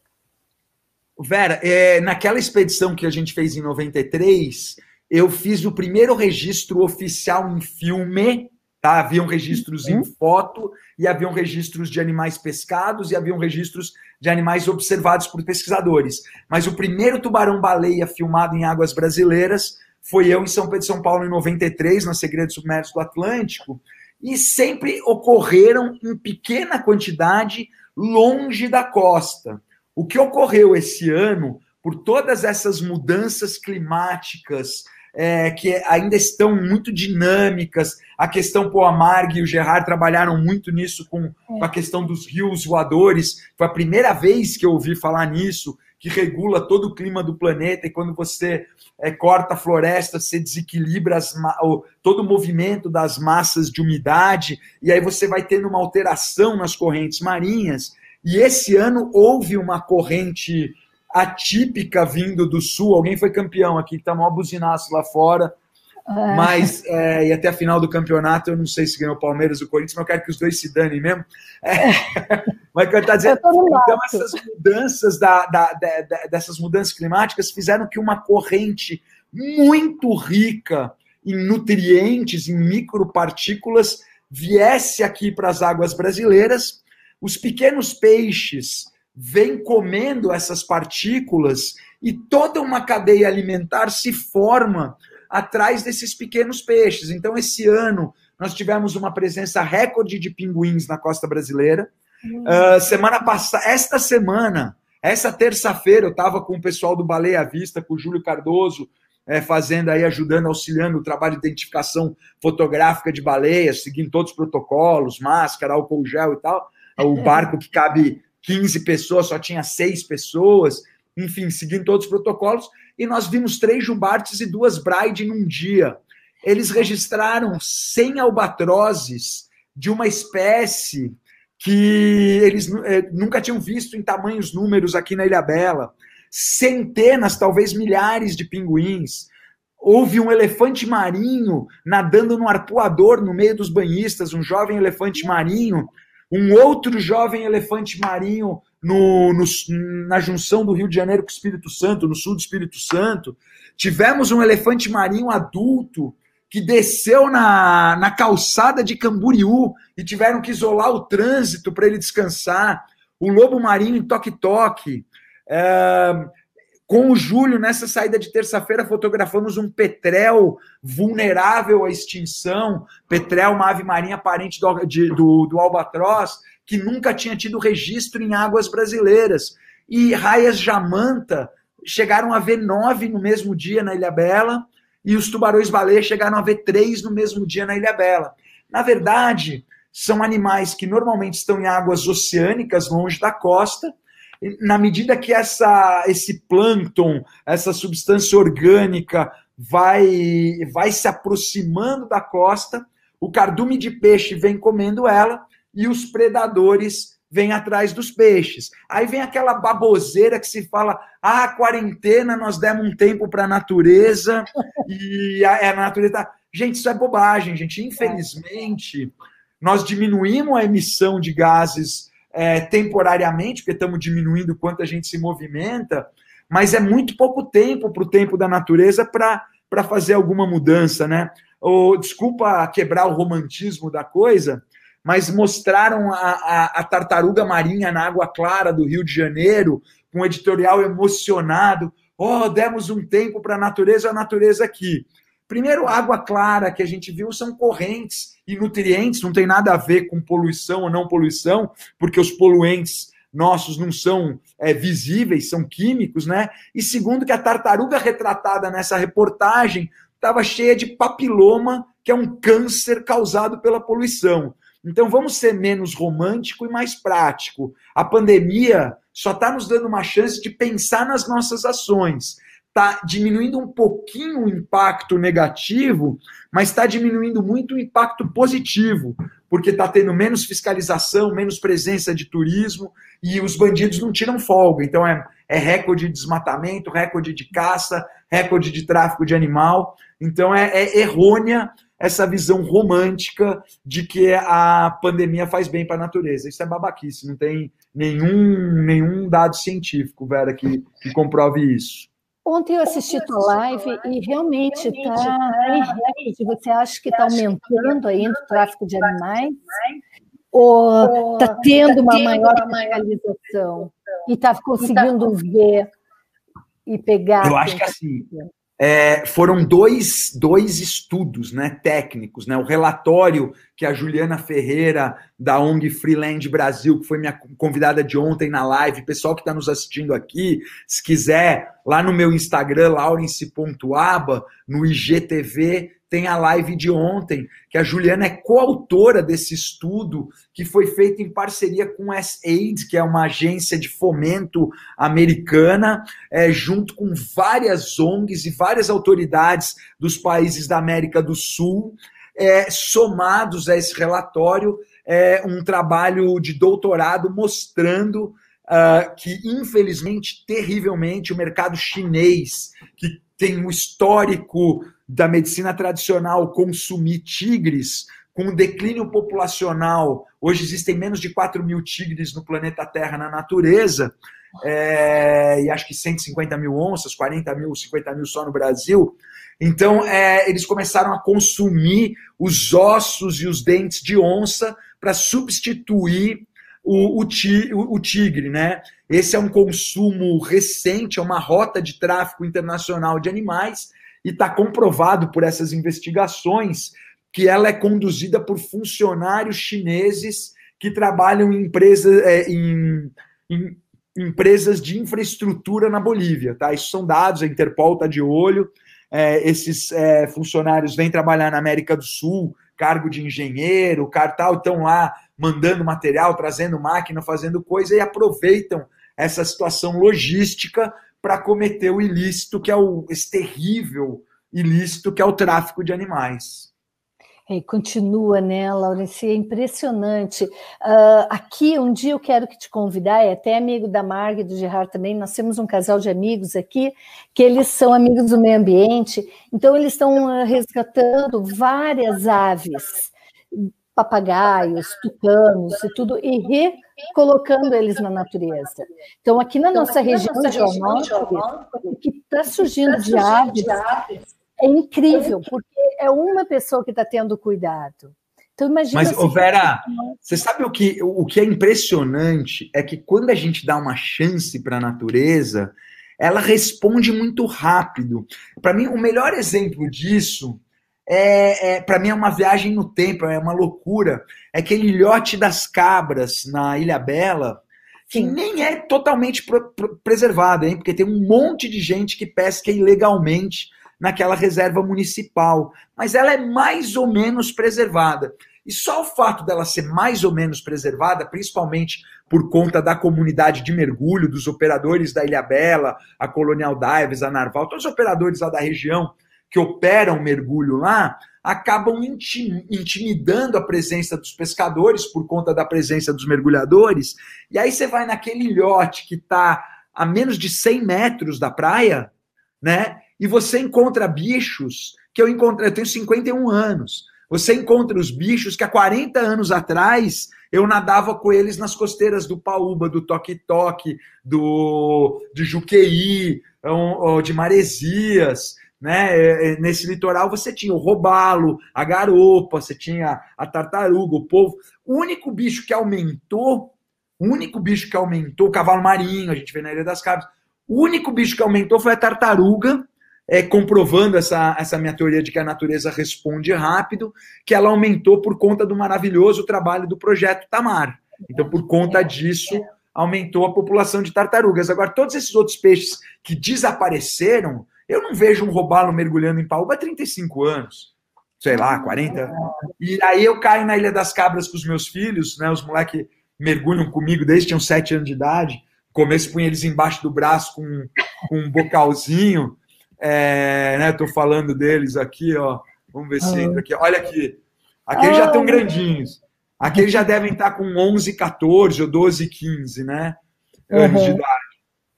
Speaker 3: Vera, é, naquela expedição que a gente fez em 93, eu fiz o primeiro registro oficial em filme Tá? Haviam registros uhum. em foto, e haviam registros de animais pescados, e haviam registros de animais observados por pesquisadores. Mas o primeiro tubarão-baleia filmado em águas brasileiras foi eu em São Pedro de São Paulo, em 93, na Segredo Submerso do Atlântico, e sempre ocorreram em pequena quantidade longe da costa. O que ocorreu esse ano, por todas essas mudanças climáticas, é, que ainda estão muito dinâmicas. A questão, pô, a Marg e o Gerard trabalharam muito nisso com, é. com, a questão dos rios voadores. Foi a primeira vez que eu ouvi falar nisso, que regula todo o clima do planeta, e quando você é, corta a floresta, você desequilibra as, o, todo o movimento das massas de umidade, e aí você vai tendo uma alteração nas correntes marinhas. E esse ano houve uma corrente atípica vindo do sul. Alguém foi campeão aqui, que tá maior buzinaço lá fora. É. Mas, é, e até a final do campeonato, eu não sei se ganhou o Palmeiras ou o Corinthians, mas eu quero que os dois se danem mesmo. É. mas que eu estou dizendo, então essas mudanças da, da, da, dessas mudanças climáticas fizeram que uma corrente muito rica em nutrientes, em micropartículas, viesse aqui para as águas brasileiras. Os pequenos peixes vem comendo essas partículas e toda uma cadeia alimentar se forma atrás desses pequenos peixes. Então, esse ano, nós tivemos uma presença recorde de pinguins na costa brasileira. Uh, semana passada, esta semana, essa terça-feira, eu estava com o pessoal do Baleia à Vista, com o Júlio Cardoso, é, fazendo aí, ajudando, auxiliando o trabalho de identificação fotográfica de baleias, seguindo todos os protocolos, máscara, álcool gel e tal. O barco que cabe 15 pessoas, só tinha seis pessoas, enfim, seguindo todos os protocolos, e nós vimos três jubartes e duas bride num dia. Eles registraram 100 albatrozes de uma espécie que eles é, nunca tinham visto em tamanhos números aqui na Ilha Bela. Centenas, talvez milhares de pinguins. Houve um elefante marinho nadando no arpoador no meio dos banhistas, um jovem elefante marinho um outro jovem elefante marinho no, no, na junção do Rio de Janeiro com o Espírito Santo, no sul do Espírito Santo. Tivemos um elefante marinho adulto que desceu na, na calçada de Camboriú e tiveram que isolar o trânsito para ele descansar. O lobo marinho em Toque Toque. É, Com o Júlio, nessa saída de terça-feira, fotografamos um petrel vulnerável à extinção. Petrel, uma ave marinha parente do, de, do, do albatroz, que nunca tinha tido registro em águas brasileiras. E raias jamanta chegaram a ver nove no mesmo dia na Ilha Bela, e os tubarões-baleia chegaram a ver três no mesmo dia na Ilha Bela. Na verdade, são animais que normalmente estão em águas oceânicas, longe da costa, na medida que essa, esse plâncton, essa substância orgânica vai, vai se aproximando da costa, o cardume de peixe vem comendo ela e os predadores vêm atrás dos peixes. Aí vem aquela baboseira que se fala: ah, quarentena, nós demos um tempo para a natureza e a, a natureza. Tá... Gente, isso é bobagem, gente. Infelizmente, nós diminuímos a emissão de gases é, temporariamente, porque estamos diminuindo quanto a gente se movimenta, mas é muito pouco tempo para o tempo da natureza para fazer alguma mudança, né? Ou, desculpa quebrar o romantismo da coisa, mas mostraram a, a, a, tartaruga marinha na água clara do Rio de Janeiro, com um editorial emocionado. Oh, demos um tempo para a natureza, a natureza aqui. Primeiro, água clara que a gente viu são correntes e nutrientes, não tem nada a ver com poluição ou não poluição, porque os poluentes nossos não são é, visíveis, são químicos, né? E segundo, que a tartaruga retratada nessa reportagem estava cheia de papiloma, que é um câncer causado pela poluição. Então vamos ser menos romântico e mais prático. A pandemia só está nos dando uma chance de pensar nas nossas ações está diminuindo um pouquinho o impacto negativo, mas está diminuindo muito o impacto positivo, porque está tendo menos fiscalização, menos presença de turismo e os bandidos não tiram folga. Então é, é recorde de desmatamento, recorde de caça, recorde de tráfico de animal. Então é, é errônea essa visão romântica de que a pandemia faz bem para a natureza. Isso é babaquice, não tem nenhum, nenhum dado científico, Vera, que, que comprove isso.
Speaker 2: Ontem eu assisti tua live e realmente está em recorde. Você acha que está aumentando ainda o tráfico de animais? Ou está tendo uma maior fiscalização? E está conseguindo ver e pegar?
Speaker 3: Eu acho que assim, é, foram dois, dois estudos né, técnicos. Né, o relatório que a Juliana Ferreira, da ONG Freeland Brasil, que foi minha convidada de ontem na live, pessoal que está nos assistindo aqui, se quiser, lá no meu Instagram, laurence.aba, no IGTV, tem a live de ontem, que a Juliana é coautora desse estudo, que foi feito em parceria com a S-Aid, que é uma agência de fomento americana, é, junto com várias ONGs e várias autoridades dos países da América do Sul, é, somados a esse relatório, é, um trabalho de doutorado mostrando Uh, que, infelizmente, terrivelmente, o mercado chinês, que tem um histórico da medicina tradicional consumir tigres, com o declínio populacional, hoje existem menos de 4 mil tigres no planeta Terra na natureza, é, e acho que 150 mil onças, 40 mil, 50 mil só no Brasil. Então, é, eles começaram a consumir os ossos e os dentes de onça para substituir o, o, ti, o, o, tigre, né? Esse é um consumo recente, é uma rota de tráfico internacional de animais e está comprovado por essas investigações que ela é conduzida por funcionários chineses que trabalham em, empresa, é, em, em empresas de infraestrutura na Bolívia. Tá? Isso são dados, a Interpol está de olho. É, esses é, funcionários vêm trabalhar na América do Sul, cargo de engenheiro, cartal, estão lá mandando material, trazendo máquina, fazendo coisa e aproveitam essa situação logística para cometer o ilícito, que é o, esse terrível ilícito, que é o tráfico de animais.
Speaker 2: É, continua, né, Laurence? É impressionante. Uh, aqui, um dia eu quero que te convidar, é até amigo da Marg e do Gerard também, nós temos um casal de amigos aqui, que eles são amigos do meio ambiente, então eles estão uh, resgatando várias aves, papagaios, tucanos e tudo, e recolocando eles na natureza. Então, aqui na então, nossa região de Ornópolis, o que está surgindo de aves é incrível, porque é uma pessoa que está tendo cuidado. Então, imagina.
Speaker 3: Mas, assim, Vera, você sabe o que, o que é impressionante? É que quando a gente dá uma chance para a natureza, ela responde muito rápido. Para mim, o melhor exemplo disso é, é para mim é uma viagem no tempo, é uma loucura. É aquele ilhote das cabras na Ilha Bela, que Sim. nem é totalmente preservada, hein? Porque tem um monte de gente que pesca ilegalmente naquela reserva municipal, mas ela é mais ou menos preservada. E só o fato dela ser mais ou menos preservada, principalmente por conta da comunidade de mergulho, dos operadores da Ilha Bela, a Colonial Dives, a Narval, todos os operadores lá da região que operam mergulho lá, acabam intimidando a presença dos pescadores por conta da presença dos mergulhadores. E aí você vai naquele ilhote que está a menos de 100 metros da praia, né? E você encontra bichos que eu encontrei, eu tenho 51 anos. Você encontra os bichos que há 40 anos atrás eu nadava com eles nas costeiras do Paúba, do Toque-Toque, do de Juqueí, de Maresias. Né? É, é, nesse litoral você tinha o robalo, a garopa, você tinha a tartaruga, o povo. O único bicho que aumentou, o único bicho que aumentou, o cavalo marinho, a gente vê na Ilha das Cabras, o único bicho que aumentou foi a tartaruga é, comprovando essa, essa minha teoria de que a natureza responde rápido, que ela aumentou por conta do maravilhoso trabalho do projeto Tamar. Então, por conta disso, aumentou a população de tartarugas. Agora, todos esses outros peixes que desapareceram, eu não vejo um robalo mergulhando em paúba há 35 anos, sei lá, 40. E aí eu caio na Ilha das Cabras com os meus filhos, né? Os moleques mergulham comigo desde que tinham 7 anos de idade. No começo punha eles embaixo do braço com, com um bocalzinho. É, né, tô falando deles aqui, ó. Vamos ver se entra aqui. Olha aqui. Aqueles já estão grandinhos. Aqueles já devem estar com 11, 14 ou 12, 15, né? Anos uhum. de idade.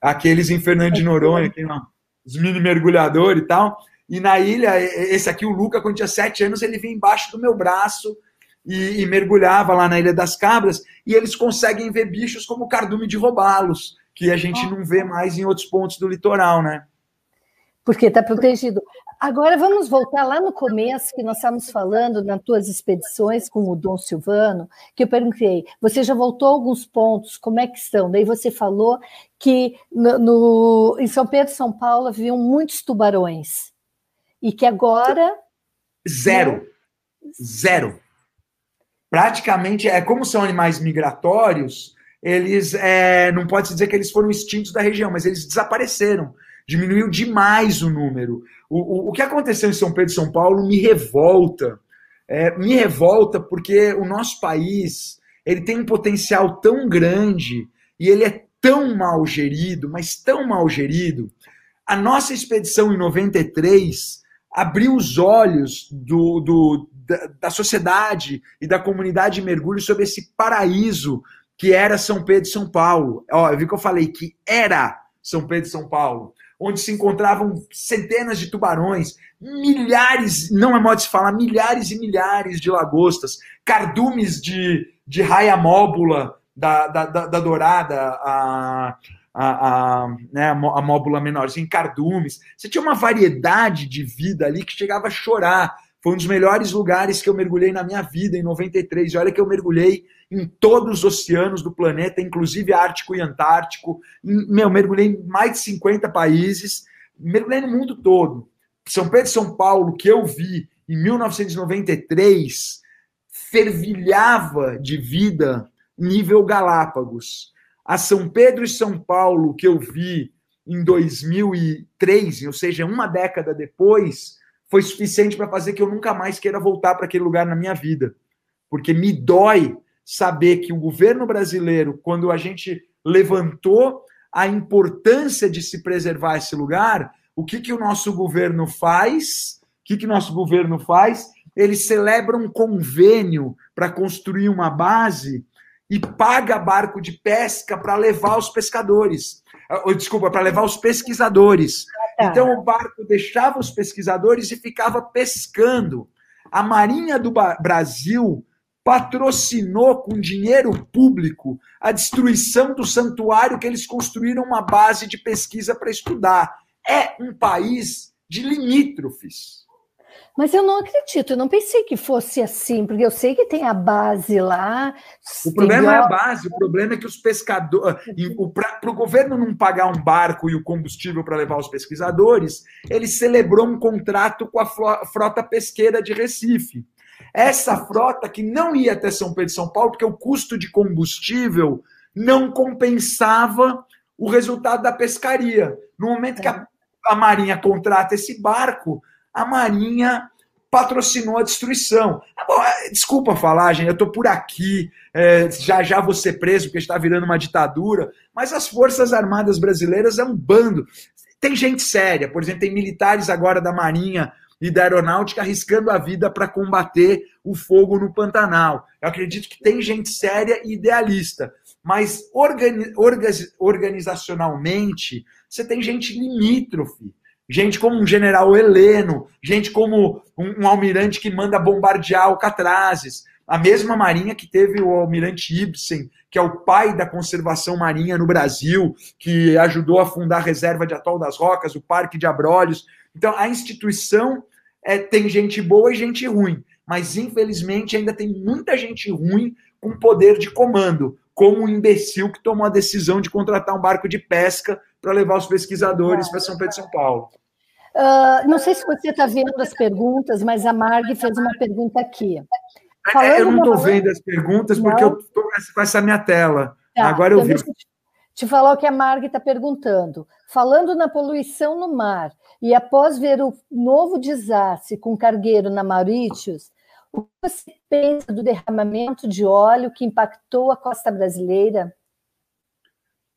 Speaker 3: Aqueles em Fernando de Noronha, aqui, ó, os mini mergulhadores e tal. E na ilha, esse aqui, o Luca, quando tinha 7 anos, ele vinha embaixo do meu braço e, e, mergulhava lá na Ilha das Cabras. E eles conseguem ver bichos como o cardume de robalos, que a gente não vê mais em outros pontos do litoral, né?
Speaker 2: porque está protegido. Agora vamos voltar lá no começo, que nós estávamos falando nas tuas expedições com o Dom Silvano, que eu perguntei, você já voltou a alguns pontos, como é que estão? Daí você falou que no, no, em São Pedro e São Paulo haviam muitos tubarões, e que agora...
Speaker 3: Zero. Né? Zero. Praticamente, é como são animais migratórios, eles, é, não pode se dizer que eles foram extintos da região, mas eles desapareceram diminuiu demais o número. O, o, o que aconteceu em São Pedro e São Paulo me revolta. É, me revolta porque o nosso país ele tem um potencial tão grande e ele é tão mal gerido, mas tão mal gerido. A nossa expedição em 93 abriu os olhos do, do da, da, sociedade e da comunidade de mergulho sobre esse paraíso que era São Pedro e São Paulo. Ó, eu vi que eu falei que era São Pedro e São Paulo onde se encontravam centenas de tubarões, milhares, não é modo de se falar, milhares e milhares de lagostas, cardumes de, de raia móbula da, da, da, da dourada, a, a, a, né, a móbula menorzinha, cardumes. Você tinha uma variedade de vida ali que chegava a chorar. Foi um dos melhores lugares que eu mergulhei na minha vida, em 93. E olha que eu mergulhei em todos os oceanos do planeta, inclusive Ártico e Antártico. Meu, mergulhei em mais de 50 países, mergulhei no mundo todo. São Pedro e São Paulo, que eu vi em 1993, fervilhava de vida nível Galápagos. A São Pedro e São Paulo, que eu vi em 2003, ou seja, uma década depois, foi suficiente para fazer que eu nunca mais queira voltar para aquele lugar na minha vida. Porque me dói saber que o governo brasileiro, quando a gente levantou a importância de se preservar esse lugar, o que, que o nosso governo faz? O que, que nosso governo faz? Ele celebra um convênio para construir uma base e paga barco de pesca para levar os pescadores. Ah, desculpa, para levar os pesquisadores. Ah, tá. Então o barco deixava os pesquisadores e ficava pescando. A Marinha do Brasil patrocinou com dinheiro público a destruição do santuário que eles construíram uma base de pesquisa para estudar. É um país de limítrofes.
Speaker 2: Mas eu não acredito, eu não pensei que fosse assim, porque eu sei que tem a base lá.
Speaker 3: O problema é a base, o problema é que os pescadores. Para o governo não pagar um barco e o combustível para levar os pesquisadores, ele celebrou um contrato com a frota pesqueira de Recife. Essa frota que não ia até São Pedro e São Paulo, porque o custo de combustível não compensava o resultado da pescaria. No momento que a, a Marinha contrata esse barco, a Marinha patrocinou a destruição. Tá é, desculpa falar, gente, eu estou por aqui, é, já já vou ser preso porque está virando uma ditadura, mas as Forças Armadas Brasileiras é um bando. Tem gente séria, por exemplo, tem militares agora da Marinha e da Aeronáutica arriscando a vida para combater o fogo no Pantanal. Eu acredito que tem gente séria e idealista, mas organi organizacionalmente você tem gente limítrofe gente como um general Heleno, gente como um, um almirante que manda bombardear Alcatrazes, a mesma marinha que teve o almirante Ibsen, que é o pai da conservação marinha no Brasil, que ajudou a fundar a reserva de Atol das Rocas, o Parque de Abrolhos. Então, a instituição é, tem gente boa e gente ruim, mas infelizmente ainda tem muita gente ruim com poder de comando, como o imbecil que tomou a decisão de contratar um barco de pesca para levar os pesquisadores para São Pedro e São Paulo.
Speaker 2: Uh, não sei se você está vendo as perguntas, mas a Marg fez uma pergunta aqui.
Speaker 3: É, Falando eu não estou vendo as perguntas porque não. eu estou com essa minha tela. Tá, Agora eu então vi.
Speaker 2: Te falar o que a Marg está perguntando. Falando na poluição no mar, e após ver o novo desastre com cargueiro na Mauritius, o que você pensa do derramamento de óleo que impactou a costa brasileira?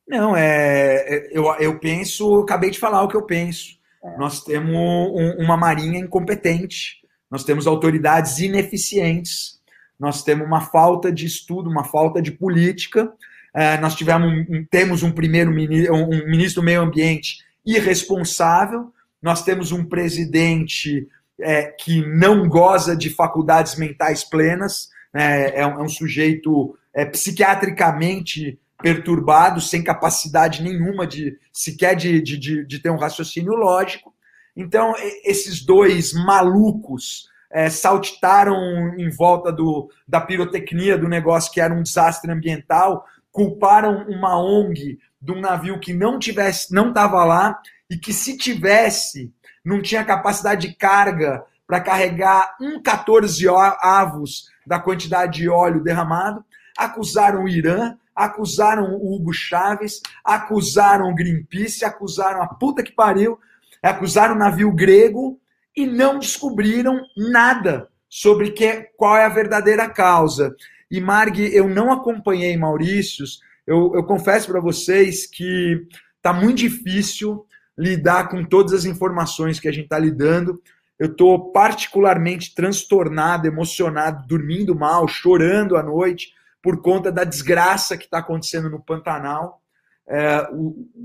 Speaker 3: Não, é, é, eu, eu penso, acabei de falar o que eu penso. É. Nós temos um, uma marinha incompetente, nós temos autoridades ineficientes, nós temos uma falta de estudo, uma falta de política. É, nós tivemos um, temos um primeiro ministro, um ministro do meio ambiente irresponsável, nós temos um presidente é, que não goza de faculdades mentais plenas, né, é, um, é um sujeito é, psiquiatricamente perturbado, sem capacidade nenhuma de sequer de, de, de, de ter um raciocínio lógico. Então, esses dois malucos é, saltitaram em volta do, da pirotecnia do negócio que era um desastre ambiental, culparam uma ONG de um navio que não tivesse, não estava lá e que se tivesse, não tinha capacidade de carga para carregar um 14 avos da quantidade de óleo derramado, acusaram o Irã, acusaram o Hugo Chaves, acusaram o Greenpeace, acusaram a puta que pariu, acusaram o navio grego e não descobriram nada sobre que, qual é a verdadeira causa. E Marg, eu não acompanhei Maurícios, eu, eu confesso para vocês que está muito difícil lidar com todas as informações que a gente está lidando. Eu estou particularmente transtornado, emocionado, dormindo mal, chorando à noite, por conta da desgraça que está acontecendo no Pantanal. É,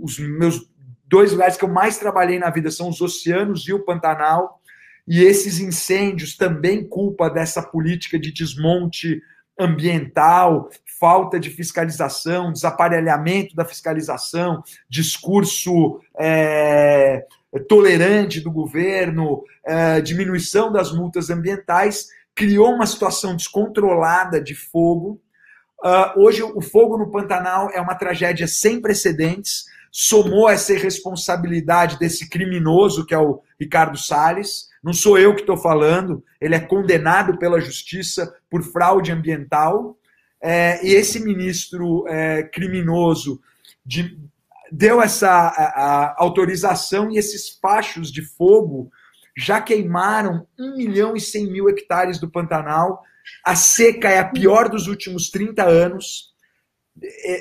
Speaker 3: os meus dois lugares que eu mais trabalhei na vida são os oceanos e o Pantanal. E esses incêndios também culpa dessa política de desmonte ambiental, falta de fiscalização, desaparelhamento da fiscalização, discurso é, tolerante do governo, é, diminuição das multas ambientais, criou uma situação descontrolada de fogo Uh, hoje, o fogo no Pantanal é uma tragédia sem precedentes. Somou essa irresponsabilidade desse criminoso que é o Ricardo Salles. Não sou eu que estou falando, ele é condenado pela justiça por fraude ambiental. É, e esse ministro é, criminoso de, deu essa a, a autorização e esses fachos de fogo já queimaram 1 milhão e 100 mil hectares do Pantanal a seca é a pior dos últimos 30 anos.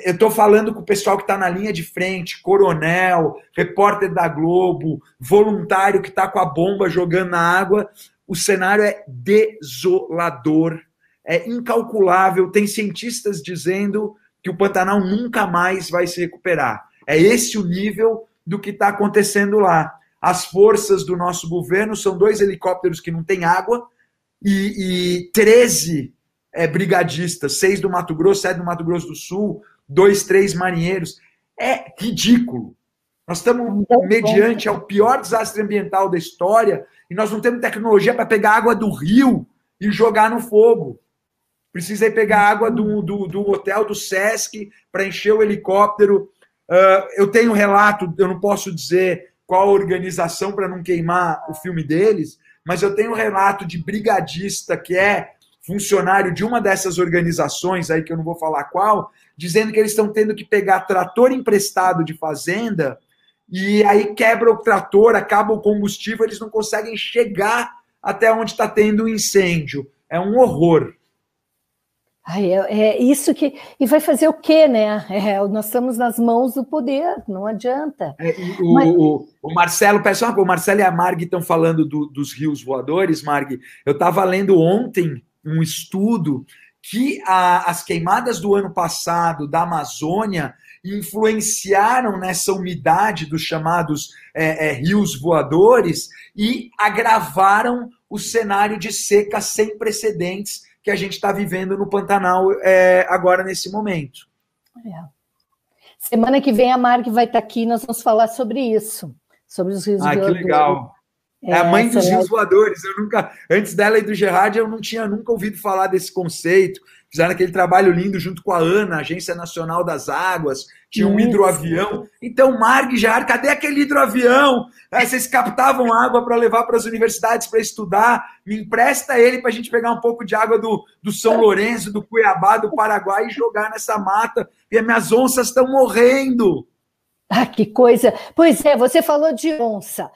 Speaker 3: Eu estou falando com o pessoal que está na linha de frente, coronel, repórter da Globo, voluntário que está com a bomba jogando na água. O cenário é desolador, é incalculável. Tem cientistas dizendo que o Pantanal nunca mais vai se recuperar. É esse o nível do que está acontecendo lá. As forças do nosso governo são dois helicópteros que não têm água, e, e 13 é, brigadistas, seis do Mato Grosso, sete do Mato Grosso do Sul, dois, três marinheiros. É ridículo. Nós estamos mediante ao pior desastre ambiental da história e nós não temos tecnologia para pegar água do rio e jogar no fogo. Precisei pegar água do, do, do hotel do Sesc para encher o helicóptero. Uh, eu tenho relato, eu não posso dizer qual organização para não queimar o filme deles, mas eu tenho relato de brigadista que é funcionário de uma dessas organizações aí que eu não vou falar qual, dizendo que eles estão tendo que pegar trator emprestado de fazenda e aí quebra o trator, acaba o combustível, eles não conseguem chegar até onde está tendo o um incêndio. É um horror.
Speaker 2: Ai, é, é, isso que. E vai fazer o quê, né? É, nós estamos nas mãos do poder, não adianta.
Speaker 3: É, o, Mas... o, o, Marcelo, pessoal, o Marcelo e a Marg estão falando do, dos rios voadores, Marg. Eu estava lendo ontem um estudo que a, as queimadas do ano passado da Amazônia influenciaram nessa umidade dos chamados é, é, rios voadores e agravaram o cenário de seca sem precedentes que a gente está vivendo no Pantanal é, agora nesse momento. É.
Speaker 2: Semana que vem a Marg vai estar tá aqui, nós vamos falar sobre isso, sobre os rios
Speaker 3: ah, voadores. Ah, que legal. É a mãe dos rios voadores. Eu nunca, antes dela e do Gerard, eu não tinha nunca ouvido falar desse conceito. Fizeram aquele trabalho lindo junto com a ANA, Agência Nacional das Águas, tinha um Isso. hidroavião. Então, Marg, Gerard, cadê aquele hidroavião? Aí vocês captavam água para levar para as universidades para estudar. Me empresta ele para a gente pegar um pouco de água do, do São Lourenço, do Cuiabá, do Paraguai e jogar nessa mata. E as minhas onças estão morrendo.
Speaker 2: Ah, que coisa! Pois é, você falou de onça.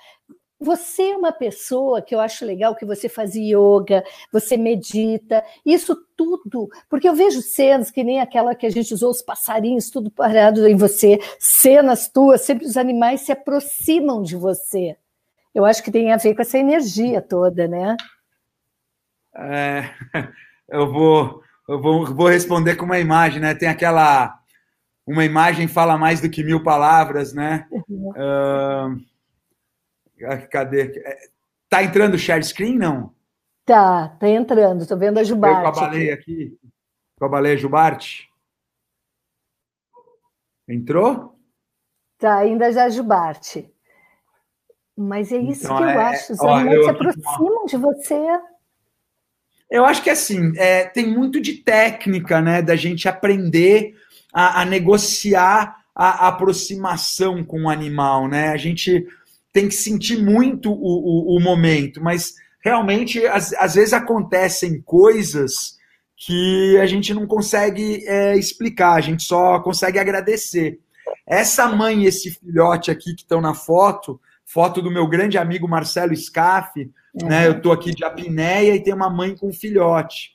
Speaker 2: Você é uma pessoa que eu acho legal que você faz yoga, você medita, isso tudo, porque eu vejo cenas que nem aquela que a gente usou, os passarinhos, tudo parado em você, cenas tuas, sempre os animais se aproximam de você. Eu acho que tem a ver com essa energia toda, né?
Speaker 3: É, eu vou, eu vou, vou responder com uma imagem, né? Tem aquela. Uma imagem fala mais do que mil palavras, né? Uhum. Uh cadê? É, tá entrando o share screen, não?
Speaker 2: Tá, tá entrando. Tô vendo a Jubarte.
Speaker 3: Com a baleia aqui. aqui. Com a baleia Jubarte. Entrou?
Speaker 2: Tá, ainda já Jubarte. Mas é isso então, que eu é... acho. Os animais se aproximam de você.
Speaker 3: Eu acho que assim, é, tem muito de técnica, né? Da gente aprender a, a negociar a, a aproximação com o animal, né? A gente tem que sentir muito o, o, o momento, mas realmente às, às, vezes acontecem coisas que a gente não consegue é, explicar, a gente só consegue agradecer. Essa mãe e esse filhote aqui que estão na foto, foto do meu grande amigo Marcelo Scaff, uhum. né? Eu estou aqui de apneia e tem uma mãe com um filhote.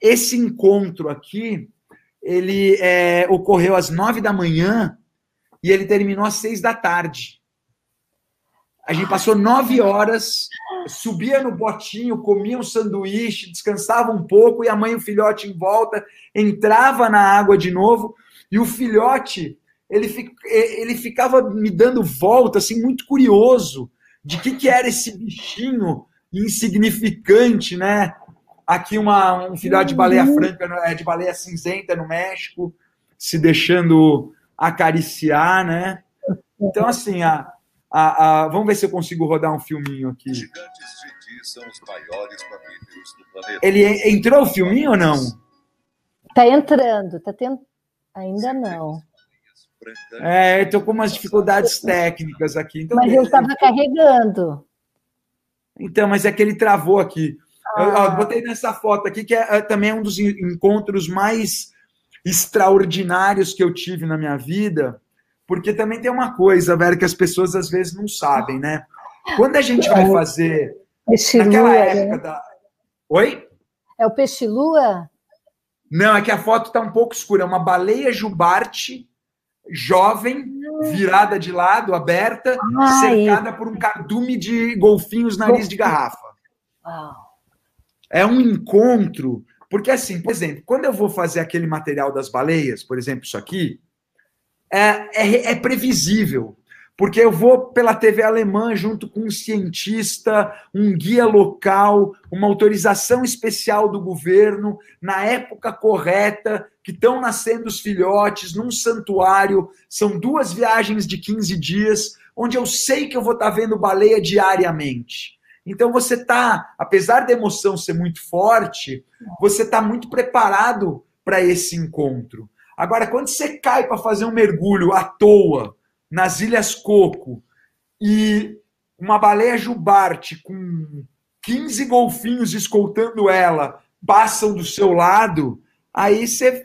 Speaker 3: Esse encontro aqui, ele é, ocorreu às nove da manhã e ele terminou às seis da tarde. A gente passou nove horas, subia no botinho, comia um sanduíche, descansava um pouco, e a mãe e o filhote em volta, entrava na água de novo, e o filhote, ele, ele ficava me dando volta, assim, muito curioso, de que, que era esse bichinho insignificante, né? Aqui uma, um filhote de baleia uhum. franca, é, de baleia cinzenta no México, se deixando acariciar, né? Então, assim, a, a, a, vamos ver se eu consigo rodar um filminho aqui. Ele entrou o filminho ou não?
Speaker 2: Tá entrando, tá tendo. Ainda não.
Speaker 3: É, eu tô com umas dificuldades técnicas aqui. Então,
Speaker 2: mas eu estava carregando.
Speaker 3: Então, mas é que ele travou aqui. Ah. Eu, ó, botei nessa foto aqui, que é, é também um dos encontros mais extraordinários que eu tive na minha vida porque também tem uma coisa, velho, que as pessoas às vezes não sabem, né? Quando a gente vai fazer.
Speaker 2: Peixe naquela lua, época né? da.
Speaker 3: Oi?
Speaker 2: É o peixe lua?
Speaker 3: Não, é que a foto está um pouco escura. É uma baleia jubarte, jovem, virada de lado, aberta, Ai. cercada por um cardume de golfinhos nariz de garrafa. É um encontro. Porque, assim, por exemplo, quando eu vou fazer aquele material das baleias, por exemplo, isso aqui, é, é, é previsível. porque eu vou pela TV alemã junto com um cientista, um guia local, uma autorização especial do governo, na época correta, que estão nascendo os filhotes, num santuário. São duas viagens de 15 dias, onde eu sei que eu vou estar tá vendo baleia diariamente. Então você está, apesar da emoção ser muito forte, você está muito preparado para esse encontro. Agora, quando você cai para fazer um mergulho à toa, nas Ilhas Coco e uma baleia jubarte com 15 golfinhos escoltando ela passam do seu lado, aí você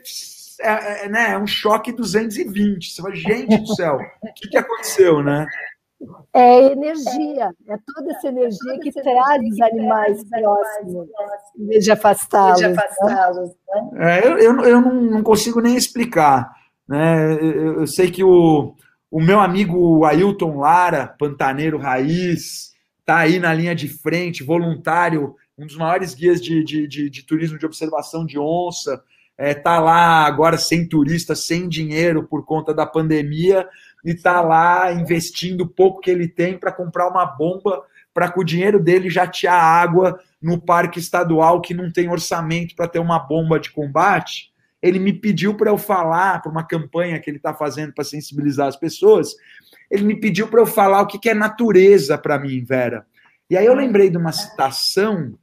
Speaker 3: é, é, né, é um choque 220. Você fala, gente do céu, o que, que aconteceu, né?
Speaker 2: É energia, é toda essa energia que traz os animais próximos, em vez de afastá-los. Né?
Speaker 3: É, eu, eu, eu não consigo nem explicar. Né? Eu, eu sei que o, o meu amigo Ailton Lara, pantaneiro raiz, está aí na linha de frente, voluntário, um dos maiores guias de, de, de, de turismo de observação de onça. Está é, tá lá agora sem turista, sem dinheiro por conta da pandemia, e está lá investindo o pouco que ele tem para comprar uma bomba para com o dinheiro dele jatear água no parque estadual que não tem orçamento para ter uma bomba de combate. Ele me pediu para eu falar, para uma campanha que ele está fazendo para sensibilizar as pessoas, ele me pediu para eu falar o que, que é natureza para mim, Vera. E aí eu lembrei de uma citação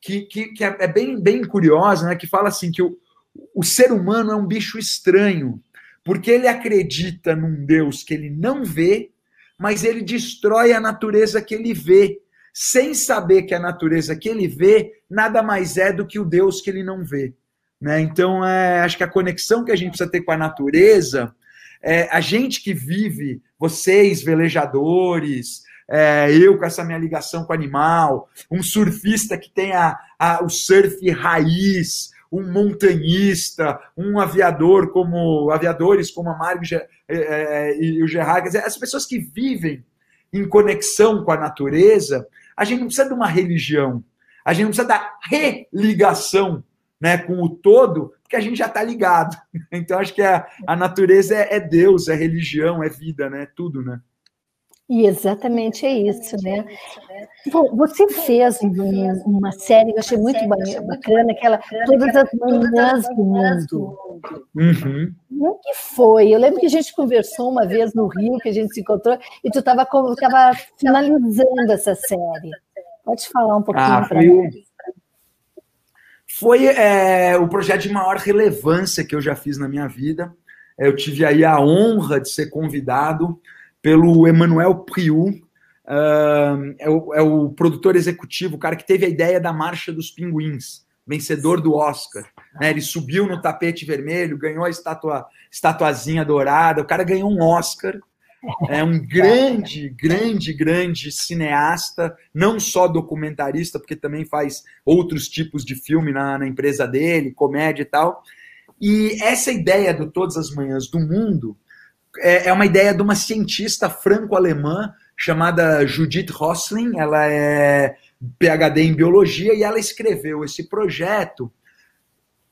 Speaker 3: que, que, que é, é bem, bem curiosa, né, que fala assim que o, o ser humano é um bicho estranho, porque ele acredita num Deus que ele não vê, mas ele destrói a natureza que ele vê, sem saber que a natureza que ele vê nada mais é do que o Deus que ele não vê. Né? Então, é, acho que a conexão que a gente precisa ter com a natureza, é, a gente que vive, vocês, velejadores, é, eu com essa minha ligação com o animal, um surfista que tem a, a, o surf raiz, um montanhista, um aviador como aviadores como a Mário é, é, e o Gerard, as pessoas que vivem em conexão com a natureza, a gente não precisa de uma religião, a gente não precisa da religação né, com o todo, porque a gente já está ligado. Então, acho que a, a natureza é, é, Deus, é religião, é vida, né? Tudo, né?
Speaker 2: E exatamente é isso, né? Bom, você fez uma série que eu achei muito bacana, aquela Todas as Manhãs do Mundo. Uhum. O que foi? Eu lembro que a gente conversou uma vez no Rio, que a gente se encontrou, e tu estava finalizando essa série. Pode falar um pouquinho ah, para nós
Speaker 3: foi é, o projeto de maior relevância que eu já fiz na minha vida. Eu tive aí a honra de ser convidado pelo Emmanuel Priu, uh, é, o, é, o, produtor executivo, o cara que teve a ideia da Marcha dos Pinguins, vencedor do Oscar. Né? Ele subiu no tapete vermelho, ganhou a estatuazinha dourada, o cara ganhou um Oscar é um grande, grande, grande cineasta, não só documentarista, porque também faz outros tipos de filme na, na empresa dele, comédia e tal. E essa ideia do Todas as Manhãs do Mundo é, é uma ideia de uma cientista franco-alemã chamada Judith Rosling. Ela é PhD em biologia e ela escreveu esse projeto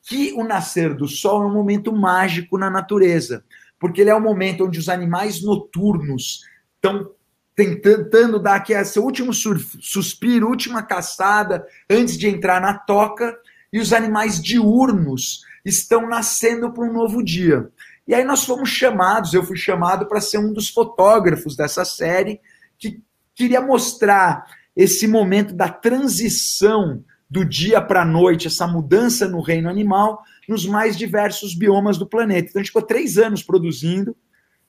Speaker 3: que o nascer do sol é um momento mágico na natureza porque ele é o momento onde os animais noturnos estão tentando dar aqui seu último suspiro, última caçada, antes de entrar na toca, e os animais diurnos estão nascendo para um novo dia. E aí nós fomos chamados, eu fui chamado para ser um dos fotógrafos dessa série, que queria mostrar esse momento da transição do dia para a noite, essa mudança no reino animal, nos mais diversos biomas do planeta. Então a gente ficou três anos produzindo,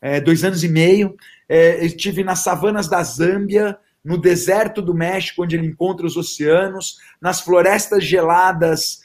Speaker 3: é, dois anos e meio. É, estive nas savanas da Zâmbia, no deserto do México, onde ele encontra os oceanos, nas florestas geladas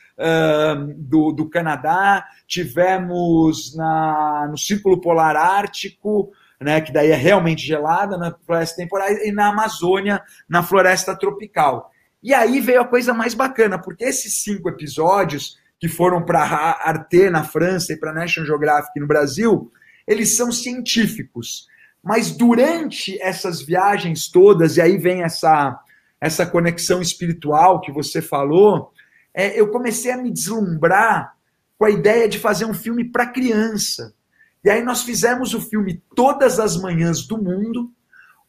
Speaker 3: do, do Canadá, tivemos na, no Círculo Polar Ártico, né, que daí é realmente gelada, na floresta temporal, e na Amazônia, na floresta tropical. E aí veio a coisa mais bacana, porque esses cinco episódios que foram para a Arte na França e para a National Geographic no Brasil, eles são científicos. Mas durante essas viagens todas, e aí vem essa, essa conexão espiritual que você falou, é, eu comecei a me deslumbrar com a ideia de fazer um filme para criança. E aí nós fizemos o filme Todas as Manhãs do Mundo,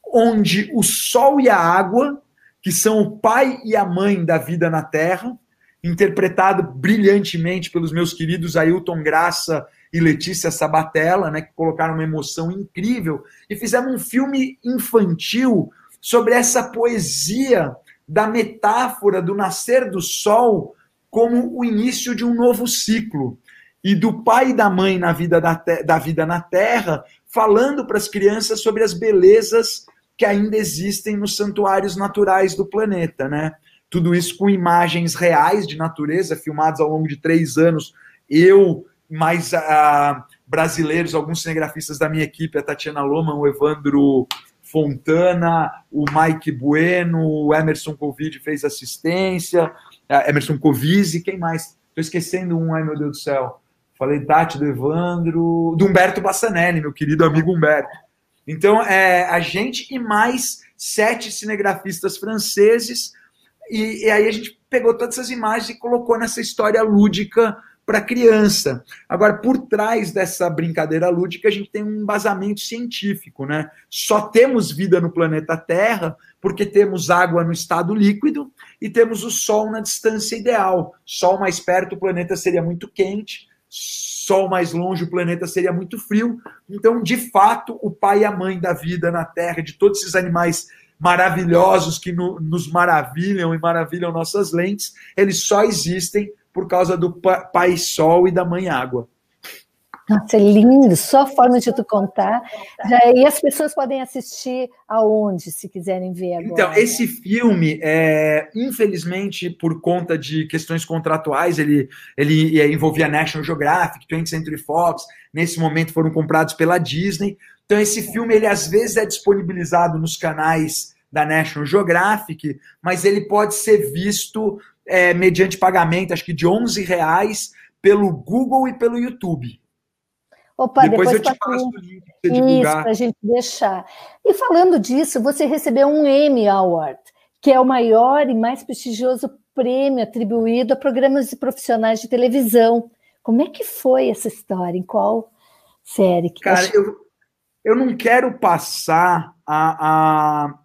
Speaker 3: onde o sol e a água, que são o pai e a mãe da vida na Terra, interpretado brilhantemente pelos meus queridos Ailton Graça e Letícia Sabatella, né, que colocaram uma emoção incrível e fizeram um filme infantil sobre essa poesia da metáfora do nascer do sol como o início de um novo ciclo e do pai e da mãe na vida da, da vida na Terra, falando para as crianças sobre as belezas que ainda existem nos santuários naturais do planeta, né? Tudo isso com imagens reais de natureza, filmadas ao longo de três anos. Eu, mais uh, brasileiros, alguns cinegrafistas da minha equipe, a Tatiana Loma, o Evandro Fontana, o Mike Bueno, o Emerson Covid fez assistência, Emerson Covise, quem mais? Estou esquecendo um, ai meu Deus do céu. Falei Tati, do Evandro, do Humberto Bassanelli, meu querido amigo Humberto. Então, é a gente e mais sete cinegrafistas franceses, e, e aí a gente pegou todas essas imagens e colocou nessa história lúdica para criança. Agora, por trás dessa brincadeira lúdica, a gente tem um embasamento científico, né? Só temos vida no planeta Terra porque temos água no estado líquido e temos o Sol na distância ideal. Sol mais perto, o planeta seria muito quente. Sol mais longe, o planeta seria muito frio. Então, de fato, o pai e a mãe da vida na Terra, de todos esses animais maravilhosos que no, nos maravilham e maravilham nossas lentes, eles só existem por causa do pai Sol e da mãe Água.
Speaker 2: Nossa, é lindo, só a forma de tu contar. Já, e as pessoas podem assistir aonde, se quiserem ver agora.
Speaker 3: Então, esse filme, é, infelizmente, por conta de questões contratuais, ele, ele envolvia National Geographic, 20th Century Fox, nesse momento foram comprados pela Disney. Então, esse filme, ele às vezes é disponibilizado nos canais da National Geographic, mas ele pode ser visto é, mediante pagamento, acho que de 11 reais, pelo Google e pelo YouTube.
Speaker 2: Opa, depois, depois eu te passo o link para divulgar. Isso, para a gente deixar. E falando disso, você recebeu um Emmy Award, que é o maior e mais prestigioso prêmio atribuído a programas de profissionais de televisão. Como é que foi essa história? Em qual série? Que
Speaker 3: Cara, acho... eu, eu não quero passar a, a,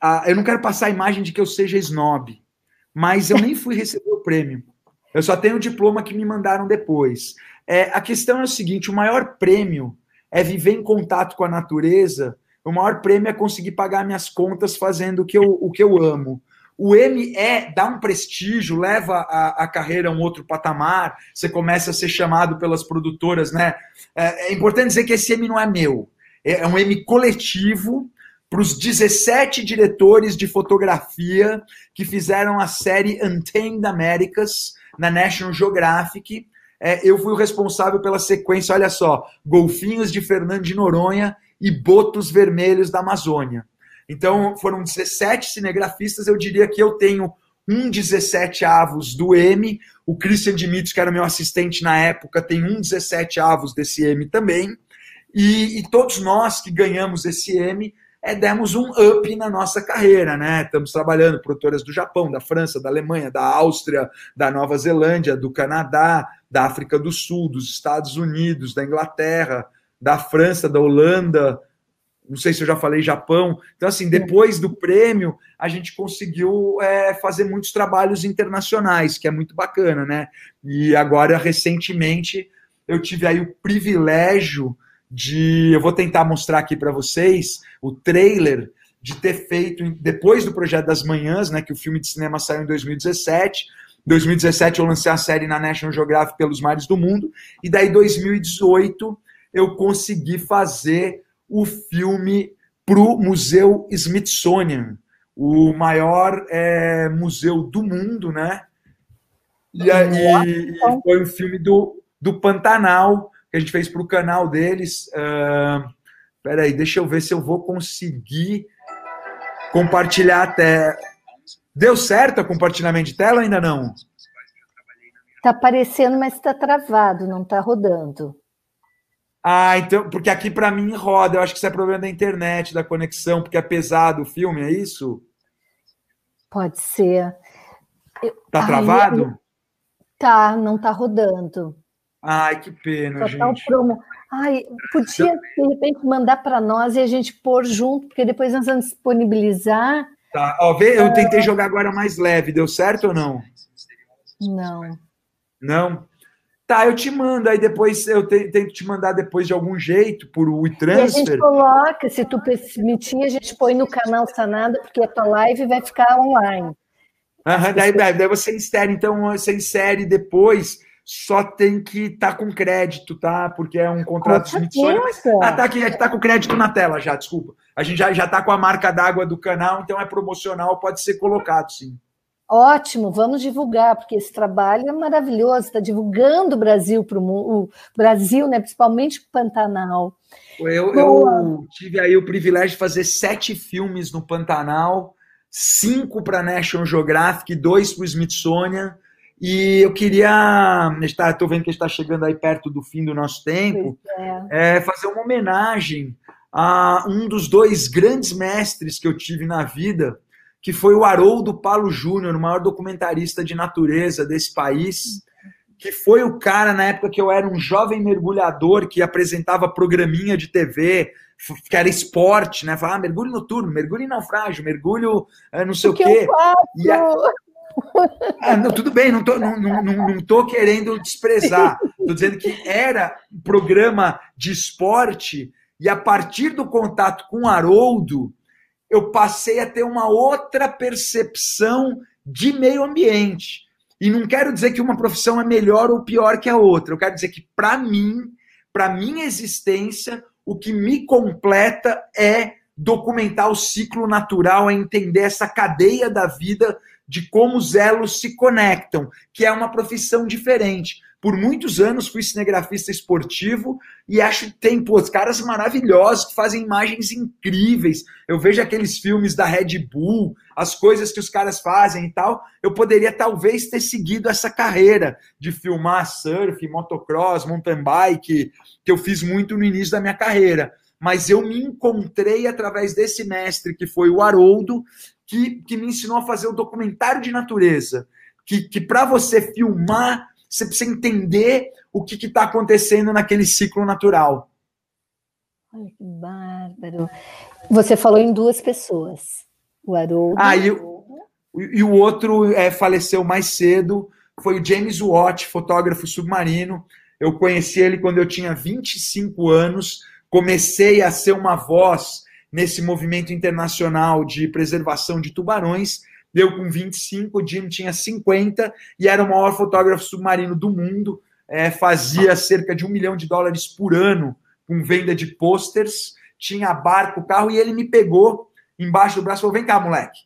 Speaker 3: a, Eu não quero passar a imagem de que eu seja snob, mas eu nem fui receber o prêmio. Eu só tenho o diploma que me mandaram depois. É, a questão é o seguinte: o maior prêmio é viver em contato com a natureza, o maior prêmio é conseguir pagar minhas contas fazendo o que eu, o que eu amo. O M é dá um prestígio, leva a, a carreira a um outro patamar, você começa a ser chamado pelas produtoras, né? É, é importante dizer que esse M não é meu, é, é um M coletivo para os 17 diretores de fotografia que fizeram a série Untamed Americas na National Geographic. É, eu fui o responsável pela sequência, olha só, Golfinhos de Fernando de Noronha e Botos Vermelhos da Amazônia. Então, foram 17 cinegrafistas, eu diria que eu tenho um 17 avos do M, o Christian Dimitri, que era meu assistente na época, tem um 17 avos desse M também, e, e todos nós que ganhamos esse M é, demos um up na nossa carreira, né? Estamos trabalhando produtoras do Japão, da França, da Alemanha, da Áustria, da Nova Zelândia, do Canadá, da África do Sul, dos Estados Unidos, da Inglaterra, da França, da Holanda, não sei se eu já falei Japão. Então, assim, depois do prêmio, a gente conseguiu é, fazer muitos trabalhos internacionais, que é muito bacana, né? E agora, recentemente, eu tive aí o privilégio de. Eu vou tentar mostrar aqui para vocês o trailer de ter feito, depois do Projeto das Manhãs, né, que o filme de cinema saiu em 2017. 2017 eu lancei a série na National Geographic pelos mares do mundo, e daí 2018 eu consegui fazer o filme para o Museu Smithsonian, o maior é, museu do mundo, né? E, aí foi um filme do, do Pantanal, que a gente fez para o canal deles. Uh, peraí, deixa eu ver se eu vou conseguir compartilhar até. Deu certo o compartilhamento de tela ainda não?
Speaker 2: Está aparecendo, mas está travado, não está rodando.
Speaker 3: Ah, então, porque aqui para mim roda. Eu acho que isso é problema da internet, da conexão, porque é pesado o filme, é isso?
Speaker 2: Pode ser.
Speaker 3: Tá travado?
Speaker 2: Tá, não tá rodando.
Speaker 3: Ai, que pena, Total gente.
Speaker 2: Promo. Ai, podia, de repente, mandar para nós e a gente pôr junto, porque depois nós vamos disponibilizar.
Speaker 3: Tá, ó, vê, eu tentei jogar agora mais leve, deu certo ou não?
Speaker 2: Não.
Speaker 3: Não? Tá, eu te mando, aí depois eu tento te mandar depois de algum jeito, por WeTransfer.
Speaker 2: E a gente coloca, se tu permitir, a gente põe no canal Sanada, porque a tua live vai ficar online.
Speaker 3: Aham, daí, daí, daí você insere, então você insere depois, só tem que estar tá com crédito, tá? Porque é um contrato de Smithsonian. Ah, tá aqui, tá com crédito na tela já, desculpa. A gente já, já tá com a marca d'água do canal, então é promocional, pode ser colocado, sim.
Speaker 2: Ótimo, vamos divulgar, porque esse trabalho é maravilhoso, está divulgando o Brasil para o Brasil, né, principalmente o Pantanal.
Speaker 3: Eu, eu, tive aí o privilégio de fazer sete filmes no Pantanal, cinco para National Geographic, dois para o Smithsonian, e eu queria, estou vendo que está chegando aí perto do fim do nosso tempo, é. É, fazer uma homenagem a um dos dois grandes mestres que eu tive na vida, que foi o Haroldo Paulo Júnior, o maior documentarista de natureza desse país, que foi o cara na época que eu era um jovem mergulhador que apresentava programinha de TV, que era esporte, né? Falava, ah, mergulho noturno, mergulho em naufrágio, mergulho é, não sei o, o quê. E. ah, não, tudo bem, não tô, não, não, não tô querendo desprezar. Estou dizendo que era um programa de esporte e a partir do contato com o Haroldo, eu passei a ter uma outra percepção de meio ambiente. E não quero dizer que uma profissão é melhor ou pior que a outra. Eu quero dizer que, para mim, para minha existência, o que me completa é documentar o ciclo natural, é entender essa cadeia da vida de como os elos se conectam, que é uma profissão diferente. Por muitos anos fui cinegrafista esportivo e acho que tem pô, caras maravilhosos que fazem imagens incríveis. Eu vejo aqueles filmes da Red Bull, as coisas que os caras fazem e tal. Eu poderia talvez ter seguido essa carreira de filmar surf, motocross, mountain bike, que eu fiz muito no início da minha carreira. Mas eu me encontrei através desse mestre que foi o Haroldo, que, que me ensinou a fazer o documentário de natureza. Que, que para você filmar você precisa entender o que está acontecendo naquele ciclo natural.
Speaker 2: Ai, que bárbaro. Você falou em duas pessoas. O Haroldo.
Speaker 3: Ah, e, e o outro é, faleceu mais cedo. Foi o James Watt, fotógrafo submarino. Eu conheci ele quando eu tinha 25 anos. Comecei a ser uma voz nesse movimento internacional de preservação de tubarões deu com 25, o Jim tinha 50 e era o maior fotógrafo submarino do mundo, é, fazia cerca de um milhão de dólares por ano com venda de posters, tinha barco, carro, e ele me pegou embaixo do braço e falou: vem cá, moleque.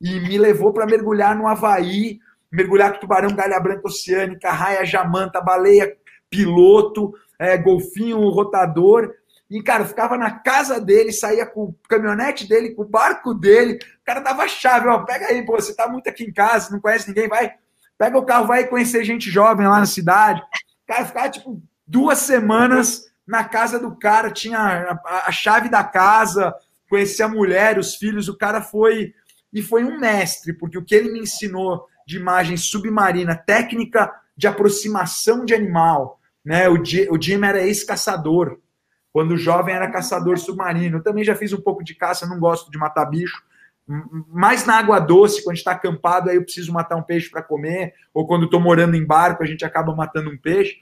Speaker 3: E me levou para mergulhar no Havaí, mergulhar com tubarão, galha branca oceânica, raia jamanta, baleia, piloto, é, golfinho rotador. E, cara, ficava na casa dele, saía com o caminhonete dele, com o barco dele. O cara dava chave, ó, pega aí, pô, você tá muito aqui em casa, não conhece ninguém, vai, pega o carro, vai conhecer gente jovem lá na cidade. Cara, ficava, tipo, duas semanas na casa do cara, tinha a, a chave da casa, conhecia a mulher, os filhos, o cara foi... E foi um mestre, porque o que ele me ensinou de imagem submarina, técnica de aproximação de animal, né? O, o Jim era ex-caçador, quando jovem era caçador submarino. Eu também já fiz um pouco de caça, não gosto de matar bicho. Mais na água doce, quando está acampado, aí eu preciso matar um peixe para comer, ou quando estou morando em barco, a gente acaba matando um peixe.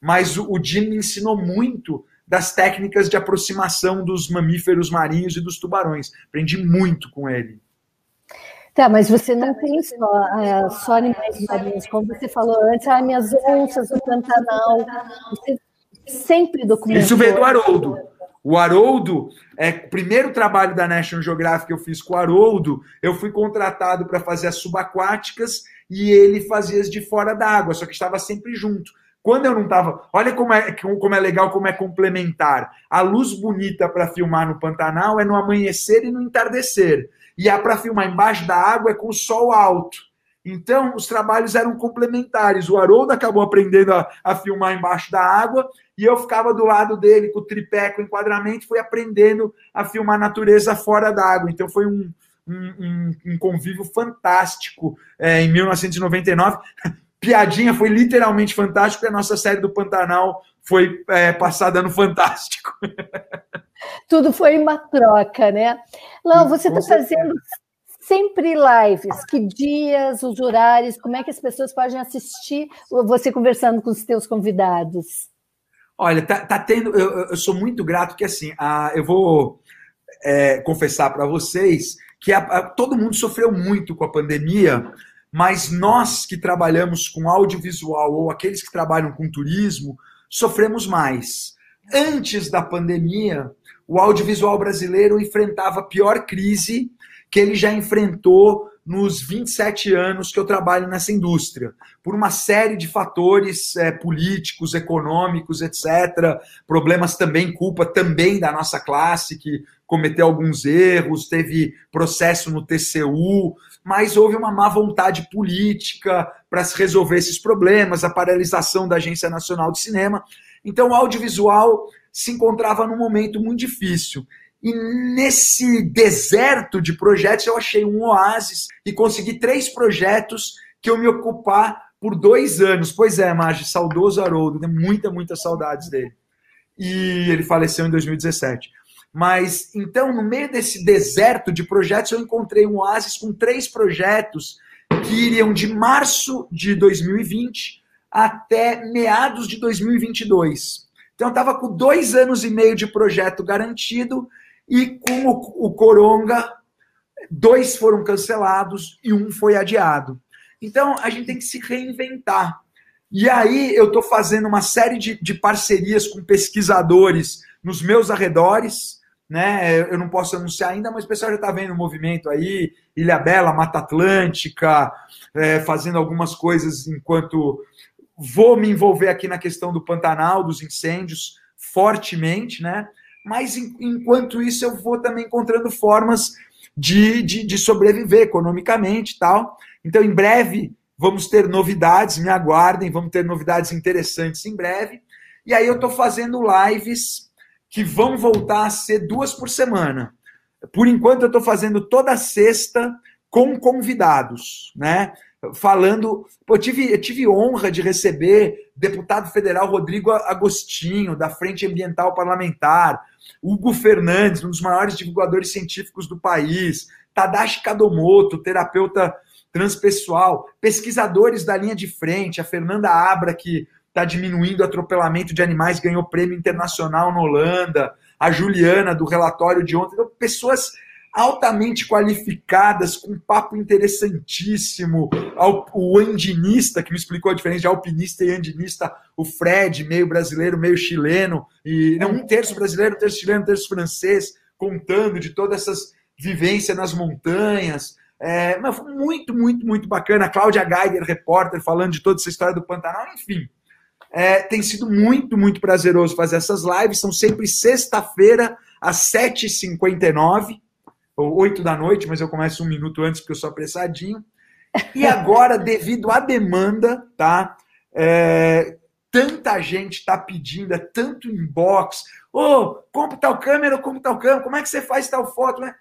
Speaker 3: Mas o, o Jim me ensinou muito das técnicas de aproximação dos mamíferos marinhos e dos tubarões. Aprendi muito com ele.
Speaker 2: Tá, mas você não tem só, é, só animais marinhos, como você falou antes, ah, minhas onças no Pantanal. Você sempre documentou.
Speaker 3: Isso veio do Haroldo. O Haroldo, é, o primeiro trabalho da National Geographic que eu fiz com o Haroldo, eu fui contratado para fazer as subaquáticas e ele fazia as de fora d'água, só que estava sempre junto. Quando eu não estava. Olha como é, como é legal, como é complementar. A luz bonita para filmar no Pantanal é no amanhecer e no entardecer. E a para filmar embaixo da água é com o sol alto. Então, os trabalhos eram complementares. O Haroldo acabou aprendendo a, a, filmar embaixo da água e eu ficava do lado dele com o tripé, com o enquadramento, fui aprendendo a filmar a natureza fora da água. Então, foi um, um, um, um convívio fantástico é, em 1999. piadinha foi literalmente fantástico, e a nossa série do Pantanal foi é, passada no Fantástico.
Speaker 2: Tudo foi uma troca, né? Lau, você está fazendo sempre lives. Que dias, os horários, como é que as pessoas podem assistir você conversando com os teus convidados?
Speaker 3: Olha, tá, tá tendo. Eu, eu, sou muito grato que assim, a, eu vou é, confessar para vocês que a, a, todo mundo sofreu muito com a pandemia, mas nós que trabalhamos com audiovisual ou aqueles que trabalham com turismo sofremos mais. Antes da pandemia, o audiovisual brasileiro enfrentava a pior crise que ele já enfrentou nos 27 anos que eu trabalho nessa indústria, por uma série de fatores é, políticos, econômicos, etc. Problemas também, culpa também da nossa classe, que cometeu alguns erros, teve processo no TCU, mas houve uma má vontade política para se resolver esses problemas, a paralisação da Agência Nacional de Cinema. Então, o audiovisual se encontrava num momento muito difícil. E nesse deserto de projetos, eu achei um oásis e consegui três projetos que eu me ocupar por dois anos. Pois é, Marge, saudoso Haroldo, tem muita, muita saudades dele. E ele faleceu em 2017. Mas, então, no meio desse deserto de projetos, eu encontrei um oásis com três projetos que iriam de março de 2020 até meados de 2022. Então, eu estava com dois anos e meio de projeto garantido e com o, o Coronga, dois foram cancelados e um foi adiado. Então, a gente tem que se reinventar. E aí, eu estou fazendo uma série de, de parcerias com pesquisadores nos meus arredores. Né? Eu não posso anunciar ainda, mas o pessoal já está vendo o movimento aí, Ilha Bela, Mata Atlântica, é, fazendo algumas coisas enquanto vou me envolver aqui na questão do Pantanal, dos incêndios, fortemente, né? Mas enquanto isso eu vou também encontrando formas de, de, de sobreviver economicamente e tal. Então, em breve, vamos ter novidades, me aguardem, vamos ter novidades interessantes em breve. E aí eu estou fazendo lives que vão voltar a ser duas por semana. Por enquanto, eu estou fazendo toda sexta com convidados, né? Falando. Pô, eu, tive, eu tive honra de receber deputado federal Rodrigo Agostinho, da Frente Ambiental Parlamentar, Hugo Fernandes, um dos maiores divulgadores científicos do país, Tadashi Kadomoto, terapeuta transpessoal, pesquisadores da linha de frente, a Fernanda Abra, que está diminuindo o atropelamento de animais, ganhou prêmio internacional na Holanda, a Juliana, do relatório de ontem, então, pessoas altamente qualificadas, com um papo interessantíssimo. O andinista, que me explicou a diferença de alpinista e andinista, o Fred, meio brasileiro, meio chileno, e não, um terço brasileiro, um terço chileno, um terço francês, contando de todas essas vivências nas montanhas. É, mas foi muito, muito, muito bacana. A Cláudia Geiger, repórter, falando de toda essa história do Pantanal, enfim. É, tem sido muito, muito prazeroso fazer essas lives. São sempre sexta-feira, às 7h59 ou 8 da noite, mas eu começo um minuto antes porque eu sou apressadinho. E agora, devido à demanda, tá? É, tanta gente está pedindo, é tanto inbox. Ô, oh, compra tal câmera, compra tal câmera, como é que você faz tal foto? Né?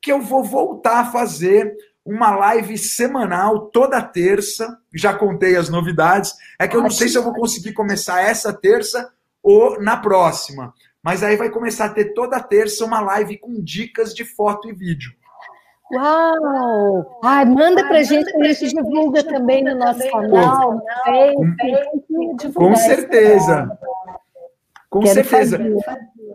Speaker 3: Que eu vou voltar a fazer uma live semanal toda terça. Já contei as novidades. É que eu não sei se eu vou conseguir começar essa terça ou na próxima. Mas aí vai começar a ter toda terça uma live com dicas de foto e vídeo.
Speaker 2: Uau! Ai, manda pra Ai, gente que a gente divulga também no nosso canal.
Speaker 3: Com, com certeza. Com Quero certeza. Fazer.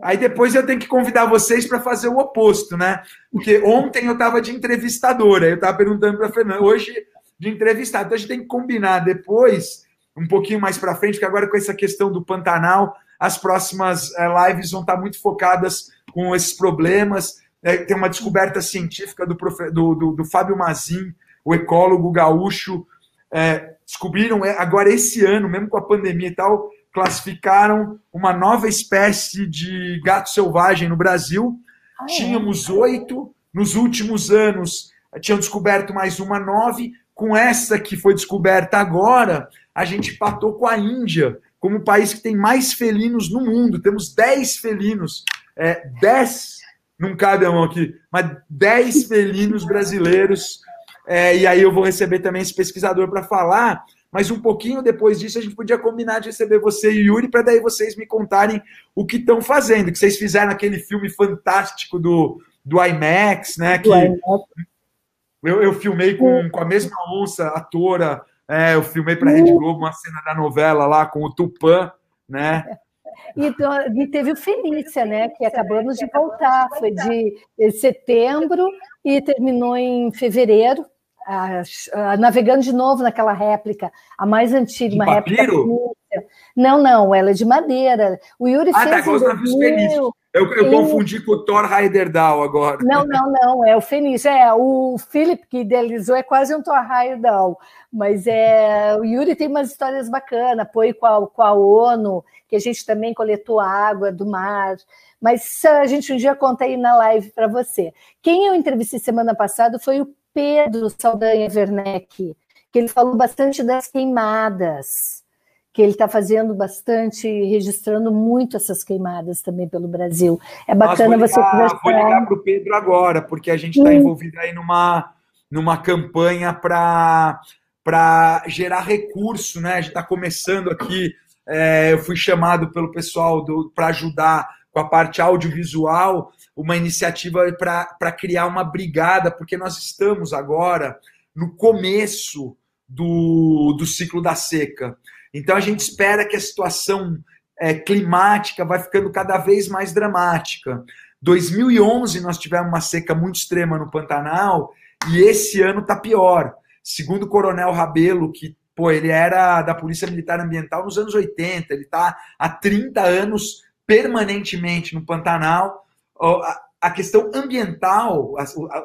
Speaker 3: Aí depois eu tenho que convidar vocês para fazer o oposto, né? Porque ontem eu estava de entrevistadora, eu estava perguntando para a Fernanda, hoje de entrevistado. Então a gente tem que combinar depois, um pouquinho mais para frente, porque agora com essa questão do Pantanal, as próximas é, lives vão estar muito focadas com esses problemas. É, tem uma descoberta científica do, do, do, do Fábio Mazin, o ecólogo gaúcho. É, descobriram agora esse ano, mesmo com a pandemia e tal, classificaram uma nova espécie de gato selvagem no Brasil. Ah, é? Tínhamos oito, nos últimos anos tinham descoberto mais uma nove. Com essa que foi descoberta agora, a gente patou com a Índia como o país que tem mais felinos no mundo. Temos 10 felinos, é, 10, não cabe a mão aqui, mas 10 felinos brasileiros. É, e aí eu vou receber também esse pesquisador para falar mas um pouquinho depois disso a gente podia combinar de receber você e Yuri para daí vocês me contarem o que estão fazendo, que vocês fizeram aquele filme fantástico do, do IMAX, né? Que eu, eu filmei com, com a mesma onça atora, é, eu filmei para a Rede Globo uma cena da novela lá com o Tupã, né?
Speaker 2: E, teve o Felícia, né? Que acabamos de voltar, foi de setembro e terminou em fevereiro a, a, navegando de novo naquela réplica, a mais antiga, uma réplica. Não, não, ela é de madeira. O Yuri ah,
Speaker 3: tá, fez. Tá, em eu, eu confundi com o Thor Heyerdahl agora.
Speaker 2: Não, não, não, é o Fenício. É, o Philip que idealizou é quase um Thor Heyerdahl, mas é, o Yuri tem umas histórias bacanas, apoio com a, com a ONU, que a gente também coletou água do mar, mas a gente um dia conta aí na live para você. Quem eu entrevistei semana passada foi o Pedro Saldanha Werneck, que ele falou bastante das queimadas, que ele está fazendo bastante, registrando muito essas queimadas também pelo Brasil. É bacana
Speaker 3: Nossa,
Speaker 2: você
Speaker 3: conversar. Vou ligar para o Pedro agora, porque a gente está envolvido aí numa, numa campanha para para gerar recurso, né? A gente está começando aqui. É, eu fui chamado pelo pessoal para ajudar com a parte audiovisual uma iniciativa para criar uma brigada, porque nós estamos agora no começo do, do ciclo da seca. Então a gente espera que a situação é, climática vai ficando cada vez mais dramática. 2011 nós tivemos uma seca muito extrema no Pantanal e esse ano está pior. Segundo o Coronel Rabelo, que pô, ele era da Polícia Militar Ambiental nos anos 80, ele está há 30 anos permanentemente no Pantanal a questão ambiental,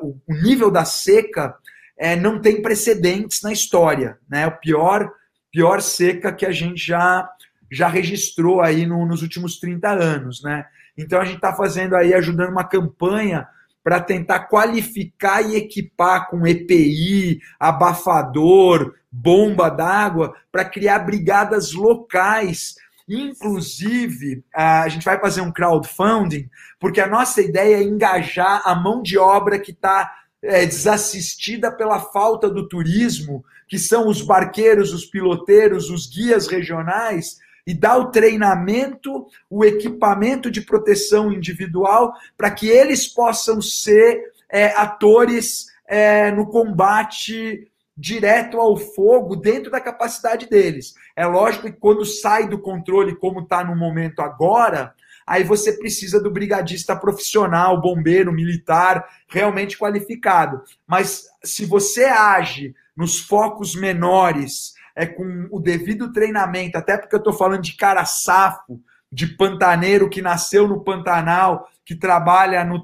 Speaker 3: o nível da seca é, não tem precedentes na história, né? O pior, pior seca que a gente já, já registrou aí no, nos últimos 30 anos, né? Então a gente está fazendo aí, ajudando uma campanha para tentar qualificar e equipar com EPI, abafador, bomba d'água, para criar brigadas locais Inclusive, a gente vai fazer um crowdfunding, porque a nossa ideia é engajar a mão de obra que está é, desassistida pela falta do turismo, que são os barqueiros, os piloteiros, os guias regionais, e dar o treinamento, o equipamento de proteção individual, para que eles possam ser é, atores é, no combate direto ao fogo dentro da capacidade deles. É lógico que quando sai do controle, como está no momento agora, aí você precisa do brigadista profissional, bombeiro, militar, realmente qualificado. Mas se você age nos focos menores, é com o devido treinamento, até porque eu estou falando de cara safo, de pantaneiro que nasceu no Pantanal, que trabalha no,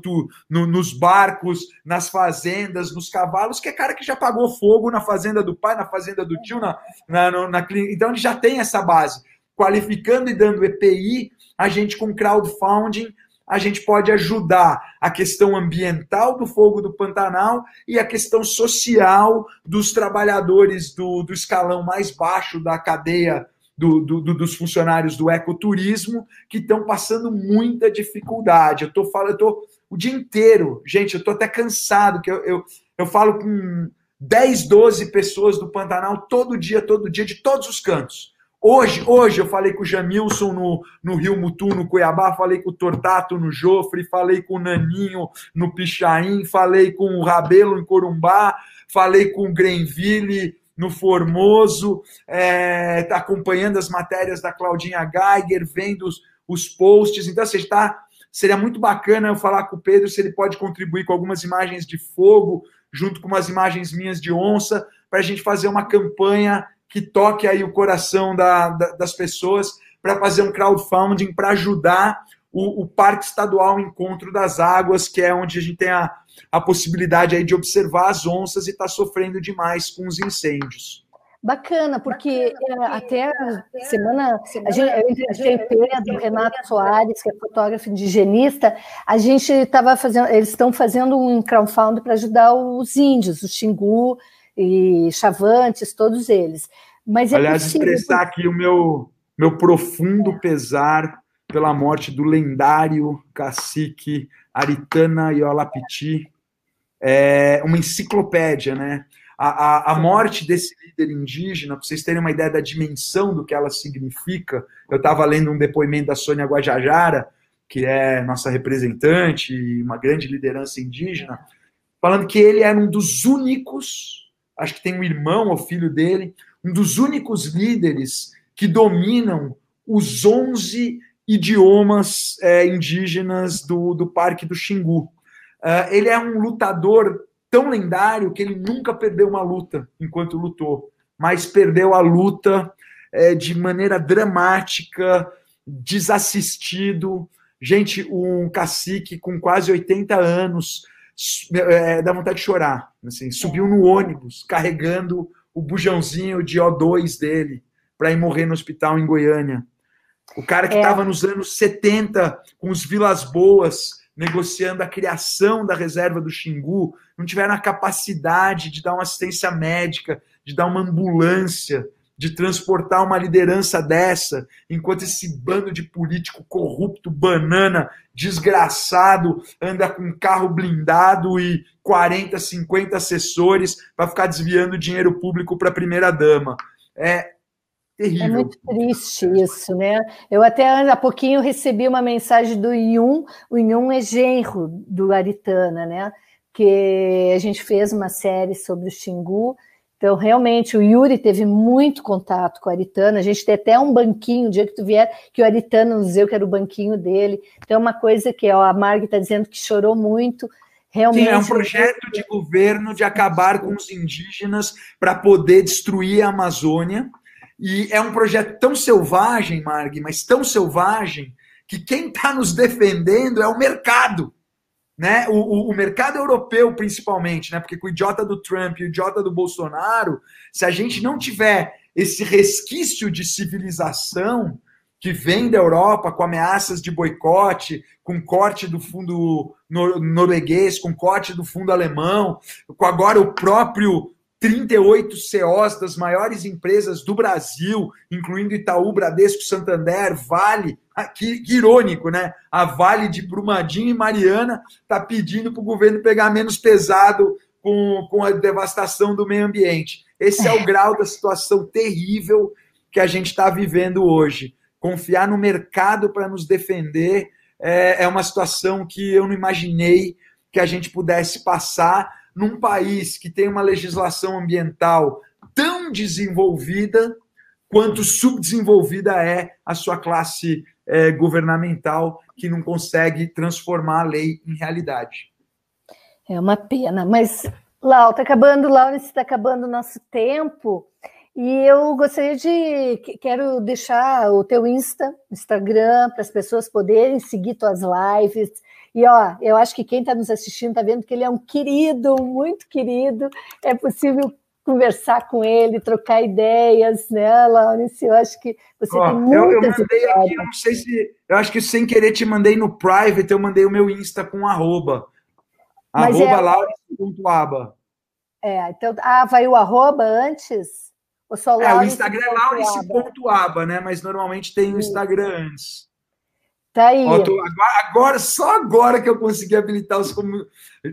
Speaker 3: no, nos barcos, nas fazendas, nos cavalos, que é cara que já pagou fogo na fazenda do pai, na fazenda do tio, na, na, na então ele já tem essa base. Qualificando e dando EPI, a gente com crowdfunding a gente pode ajudar a questão ambiental do fogo do Pantanal e a questão social dos trabalhadores do, do escalão mais baixo da cadeia do, do, dos funcionários do ecoturismo que estão passando muita dificuldade. Eu estou falando, eu tô o dia inteiro, gente, eu estou até cansado, que eu, eu, eu falo com 10, 12 pessoas do Pantanal todo dia, todo dia, de todos os cantos. Hoje, hoje eu falei com o Jamilson no, no Rio Mutu, no Cuiabá, falei com o Tortato no Jofre, falei com o Naninho no Pichain, falei com o Rabelo em Corumbá, falei com o Grenville no Formoso, está é, tá acompanhando as matérias da Claudinha Geiger, vendo os, os posts. Então, você assim, está. Seria muito bacana eu falar com o Pedro se ele pode contribuir com algumas imagens de fogo, junto com umas imagens minhas de onça, para a gente fazer uma campanha que toque aí o coração da, da, das pessoas, para fazer um crowdfunding para ajudar o, o, Parque Estadual Encontro das Águas, que é onde a gente tem a, a possibilidade aí de observar as onças e está sofrendo demais com os incêndios.
Speaker 2: Bacana, porque Bacana, é, até semana, a gente, eu entrevistei Pedro, Renato Soares, que é fotógrafo indigenista, a gente estava fazendo, eles estão fazendo um crowdfunding para ajudar os índios, os Xingu e Chavantes, todos eles. Mas é
Speaker 3: Aliás, possível... expressar aqui o meu, meu profundo pesar pela morte do lendário cacique Aritana Iolapiti, é uma enciclopédia, né? A, a, a morte desse líder indígena, para vocês terem uma ideia da dimensão do que ela significa, eu estava lendo um depoimento da Sônia Guajajara, que é nossa representante e uma grande liderança indígena, falando que ele era um dos únicos, acho que tem um irmão ou filho dele, um dos únicos líderes que dominam os 11 idiomas é, indígenas do, do Parque do Xingu. Uh, ele é um lutador tão lendário que ele nunca perdeu uma luta enquanto lutou, mas perdeu a luta é, de maneira dramática, desassistido. Gente, um cacique com quase 80 anos, é, dá vontade de chorar. Assim, subiu no ônibus carregando o bujãozinho de O2 dele para ir morrer no hospital em Goiânia. O cara que estava é. nos anos 70 com os Vilas Boas negociando a criação da reserva do Xingu, não tiveram a capacidade de dar uma assistência médica, de dar uma ambulância, de transportar uma liderança dessa, enquanto esse bando de político corrupto, banana, desgraçado, anda com carro blindado e 40, 50 assessores para ficar desviando dinheiro público para a primeira dama. É terrível.
Speaker 2: É muito triste isso, né? Eu até há pouquinho recebi uma mensagem do Yun, o Yun é genro do Aritana, né? Que a gente fez uma série sobre o Xingu. Então, realmente, o Yuri teve muito contato com a Aritana. A gente tem até um banquinho, o dia que tu vier, que o Aritana nos deu, que era o banquinho dele. Então, é uma coisa que ó, a Marg está dizendo que chorou muito. Realmente, Sim,
Speaker 3: é um projeto de governo de acabar com os indígenas para poder destruir a Amazônia e é um projeto tão selvagem, Marg, mas tão selvagem, que quem está nos defendendo é o mercado. Né? O, o, o, mercado europeu, principalmente, né? porque com o idiota do Trump e o idiota do Bolsonaro, se a gente não tiver esse resquício de civilização que vem da Europa com ameaças de boicote, com corte do fundo norueguês, com corte do fundo alemão, com agora o próprio 38 COs das maiores empresas do Brasil, incluindo Itaú, Bradesco, Santander, Vale. Ah, que, que irônico, né? A Vale de Brumadinho e Mariana está pedindo para o governo pegar menos pesado com, com a devastação do meio ambiente. Esse é o grau da situação terrível que a gente está vivendo hoje. Confiar no mercado para nos defender é, é uma situação que eu não imaginei que a gente pudesse passar num país que tem uma legislação ambiental tão desenvolvida quanto subdesenvolvida é a sua classe é, governamental que não consegue transformar a lei em realidade.
Speaker 2: É uma pena, mas Lau, está acabando, Laurence, está acabando o nosso tempo. E eu gostaria de quero deixar o teu Insta, Instagram, para as pessoas poderem seguir tuas lives, e ó, eu acho que quem está nos assistindo está vendo que ele é um querido, muito querido. É possível conversar com ele, trocar ideias, né, Laurence? Eu acho que você tem muitas eu, eu mandei aqui,
Speaker 3: eu não sei se. Eu acho que sem querer te mandei no private, eu mandei o meu Insta com arroba. Mas arroba é... laurence.aba.
Speaker 2: É, então. Ah, vai o arroba antes?
Speaker 3: Ou só é, o Instagram é laurence.aba, né? Mas normalmente tem o Instagram antes.
Speaker 2: Tá aí. Ó,
Speaker 3: tô, agora, agora, só agora que eu consegui habilitar os.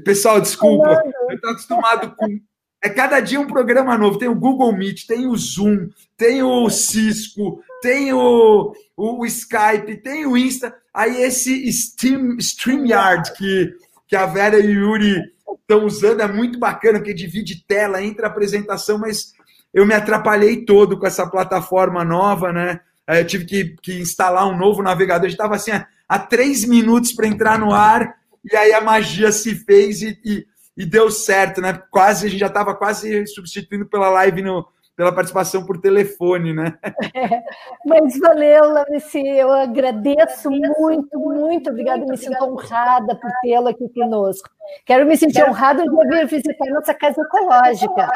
Speaker 3: Pessoal, desculpa. Eu estou acostumado com. É cada dia um programa novo. Tem o Google Meet, tem o Zoom, tem o Cisco, tem o, o, Skype, tem o Insta. Aí esse Steam, StreamYard que, que a Vera e o Yuri estão usando é muito bacana, porque divide tela entre a apresentação, mas eu me atrapalhei todo com essa plataforma nova, né? eu tive que, que, instalar um novo navegador. A gente estava assim, há três minutos para entrar no ar, e aí a magia se fez e, e, e deu certo, né? Quase, a gente já estava quase substituindo pela live no, pela participação por telefone, né?
Speaker 2: É, mas valeu, Lanice, eu agradeço muito, muito obrigada, me sinto honrada por tê-lo aqui conosco. Quero me sentir honrada de vir visitar nossa casa ecológica.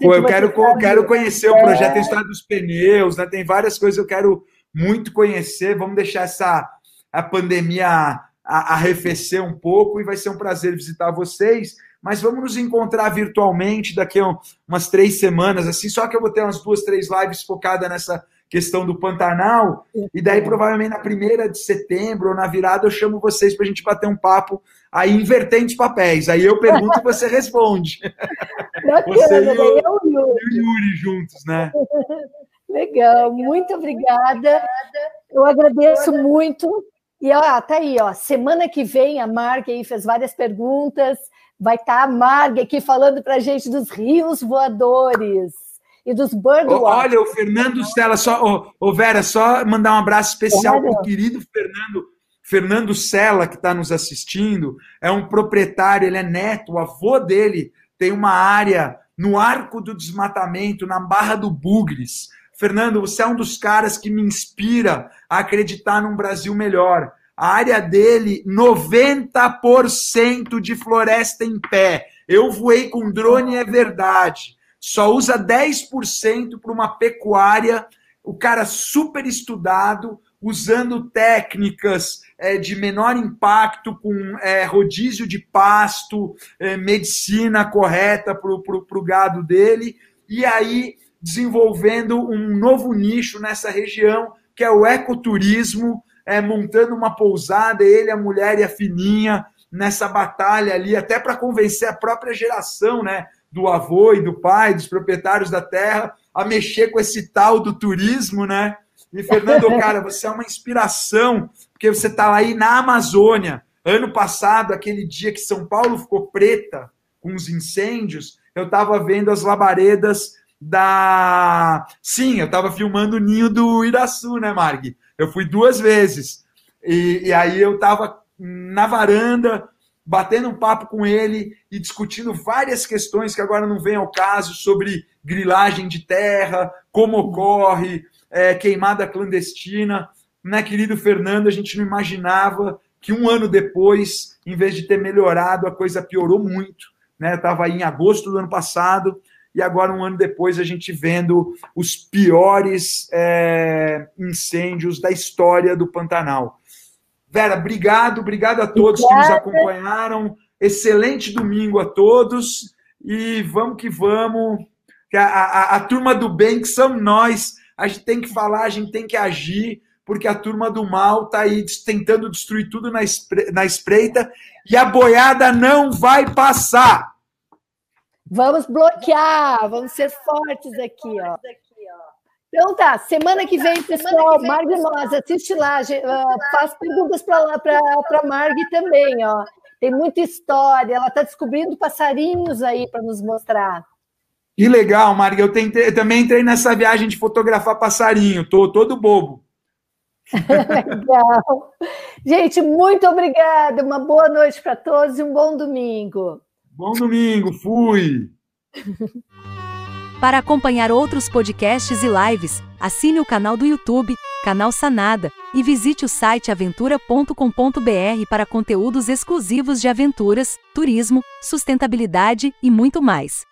Speaker 3: Pô, eu quero, quero conhecer o projeto é. Estrada dos Pneus, né? tem várias coisas que eu quero muito conhecer. Vamos deixar essa a pandemia arrefecer um pouco e vai ser um prazer visitar vocês mas vamos nos encontrar virtualmente daqui a umas três semanas, assim, só que eu vou ter umas duas, três lives focadas nessa questão do Pantanal. E daí, provavelmente, na primeira de setembro ou na virada, eu chamo vocês para a gente bater um papo aí invertendo os papéis. Aí eu pergunto e você responde.
Speaker 2: Bacana, você e, o, eu e o
Speaker 3: Yuri juntos, né?
Speaker 2: Legal, muito obrigada. Eu agradeço muito. E ó, tá aí, ó. Semana que vem a Marga aí fez várias perguntas. Vai estar tá a Marga aqui falando para a gente dos rios voadores e dos birdwatch.
Speaker 3: Olha, o Fernando Sela, só, Vera, só mandar um abraço especial para o querido Fernando, Fernando Sela, que está nos assistindo. É um proprietário, ele é neto, o avô dele tem uma área no Arco do Desmatamento, na Barra do Bugres. Fernando, você é um dos caras que me inspira a acreditar num Brasil melhor. A área dele, 90% de floresta em pé. Eu voei com drone, é verdade só usa 10% para uma pecuária, o cara super estudado, usando técnicas é, de menor impacto, com é, rodízio de pasto, é, medicina correta para o gado dele, e aí desenvolvendo um novo nicho nessa região, que é o ecoturismo, é, montando uma pousada, ele, a mulher e a filhinha, nessa batalha ali, até para convencer a própria geração, né? do avô e do pai, dos proprietários da terra, a mexer com esse tal do turismo, né? E, Fernando, cara, você é uma inspiração, porque você está aí na Amazônia. Ano passado, aquele dia que São Paulo ficou preta com os incêndios, eu estava vendo as labaredas da. Sim, eu estava filmando o ninho do Iraçu, né, Marg? Eu fui duas vezes. E, e aí eu estava na varanda, batendo um papo com ele e discutindo várias questões que agora não vem ao caso sobre grilagem de terra, como ocorre, é, queimada clandestina. Né, querido Fernando, a gente não imaginava que um ano depois, em vez de ter melhorado, a coisa piorou muito. Né? Estava em agosto do ano passado, e agora, um ano depois, a gente vendo os piores é, incêndios da história do Pantanal. Vera, obrigado, obrigado a todos Obrigada. que nos acompanharam. Excelente domingo a todos e vamos que vamos. A, a, a, turma do bem, que somos nós, a gente tem que falar, a gente tem que agir, porque a turma do mal está aí tentando destruir tudo na, espre, na espreita e a boiada não vai passar.
Speaker 2: Vamos bloquear, vamos ser fortes aqui, ó. Então tá, semana que vem, pessoal, Marg Nós, assiste lá, faz perguntas para a Marg também, ó. Tem muita história, ela está descobrindo passarinhos aí para nos mostrar.
Speaker 3: Que legal, Marg. Eu, tentei, eu também entrei nessa viagem de fotografar passarinho, tô todo bobo.
Speaker 2: legal. Gente, muito obrigada. Uma boa noite para todos e um bom domingo.
Speaker 3: Bom domingo, fui.
Speaker 1: Para acompanhar outros podcasts e lives, assine o canal do YouTube, Canal Sanada, e visite o site aventura.com.br para conteúdos exclusivos de aventuras, turismo, sustentabilidade e muito mais.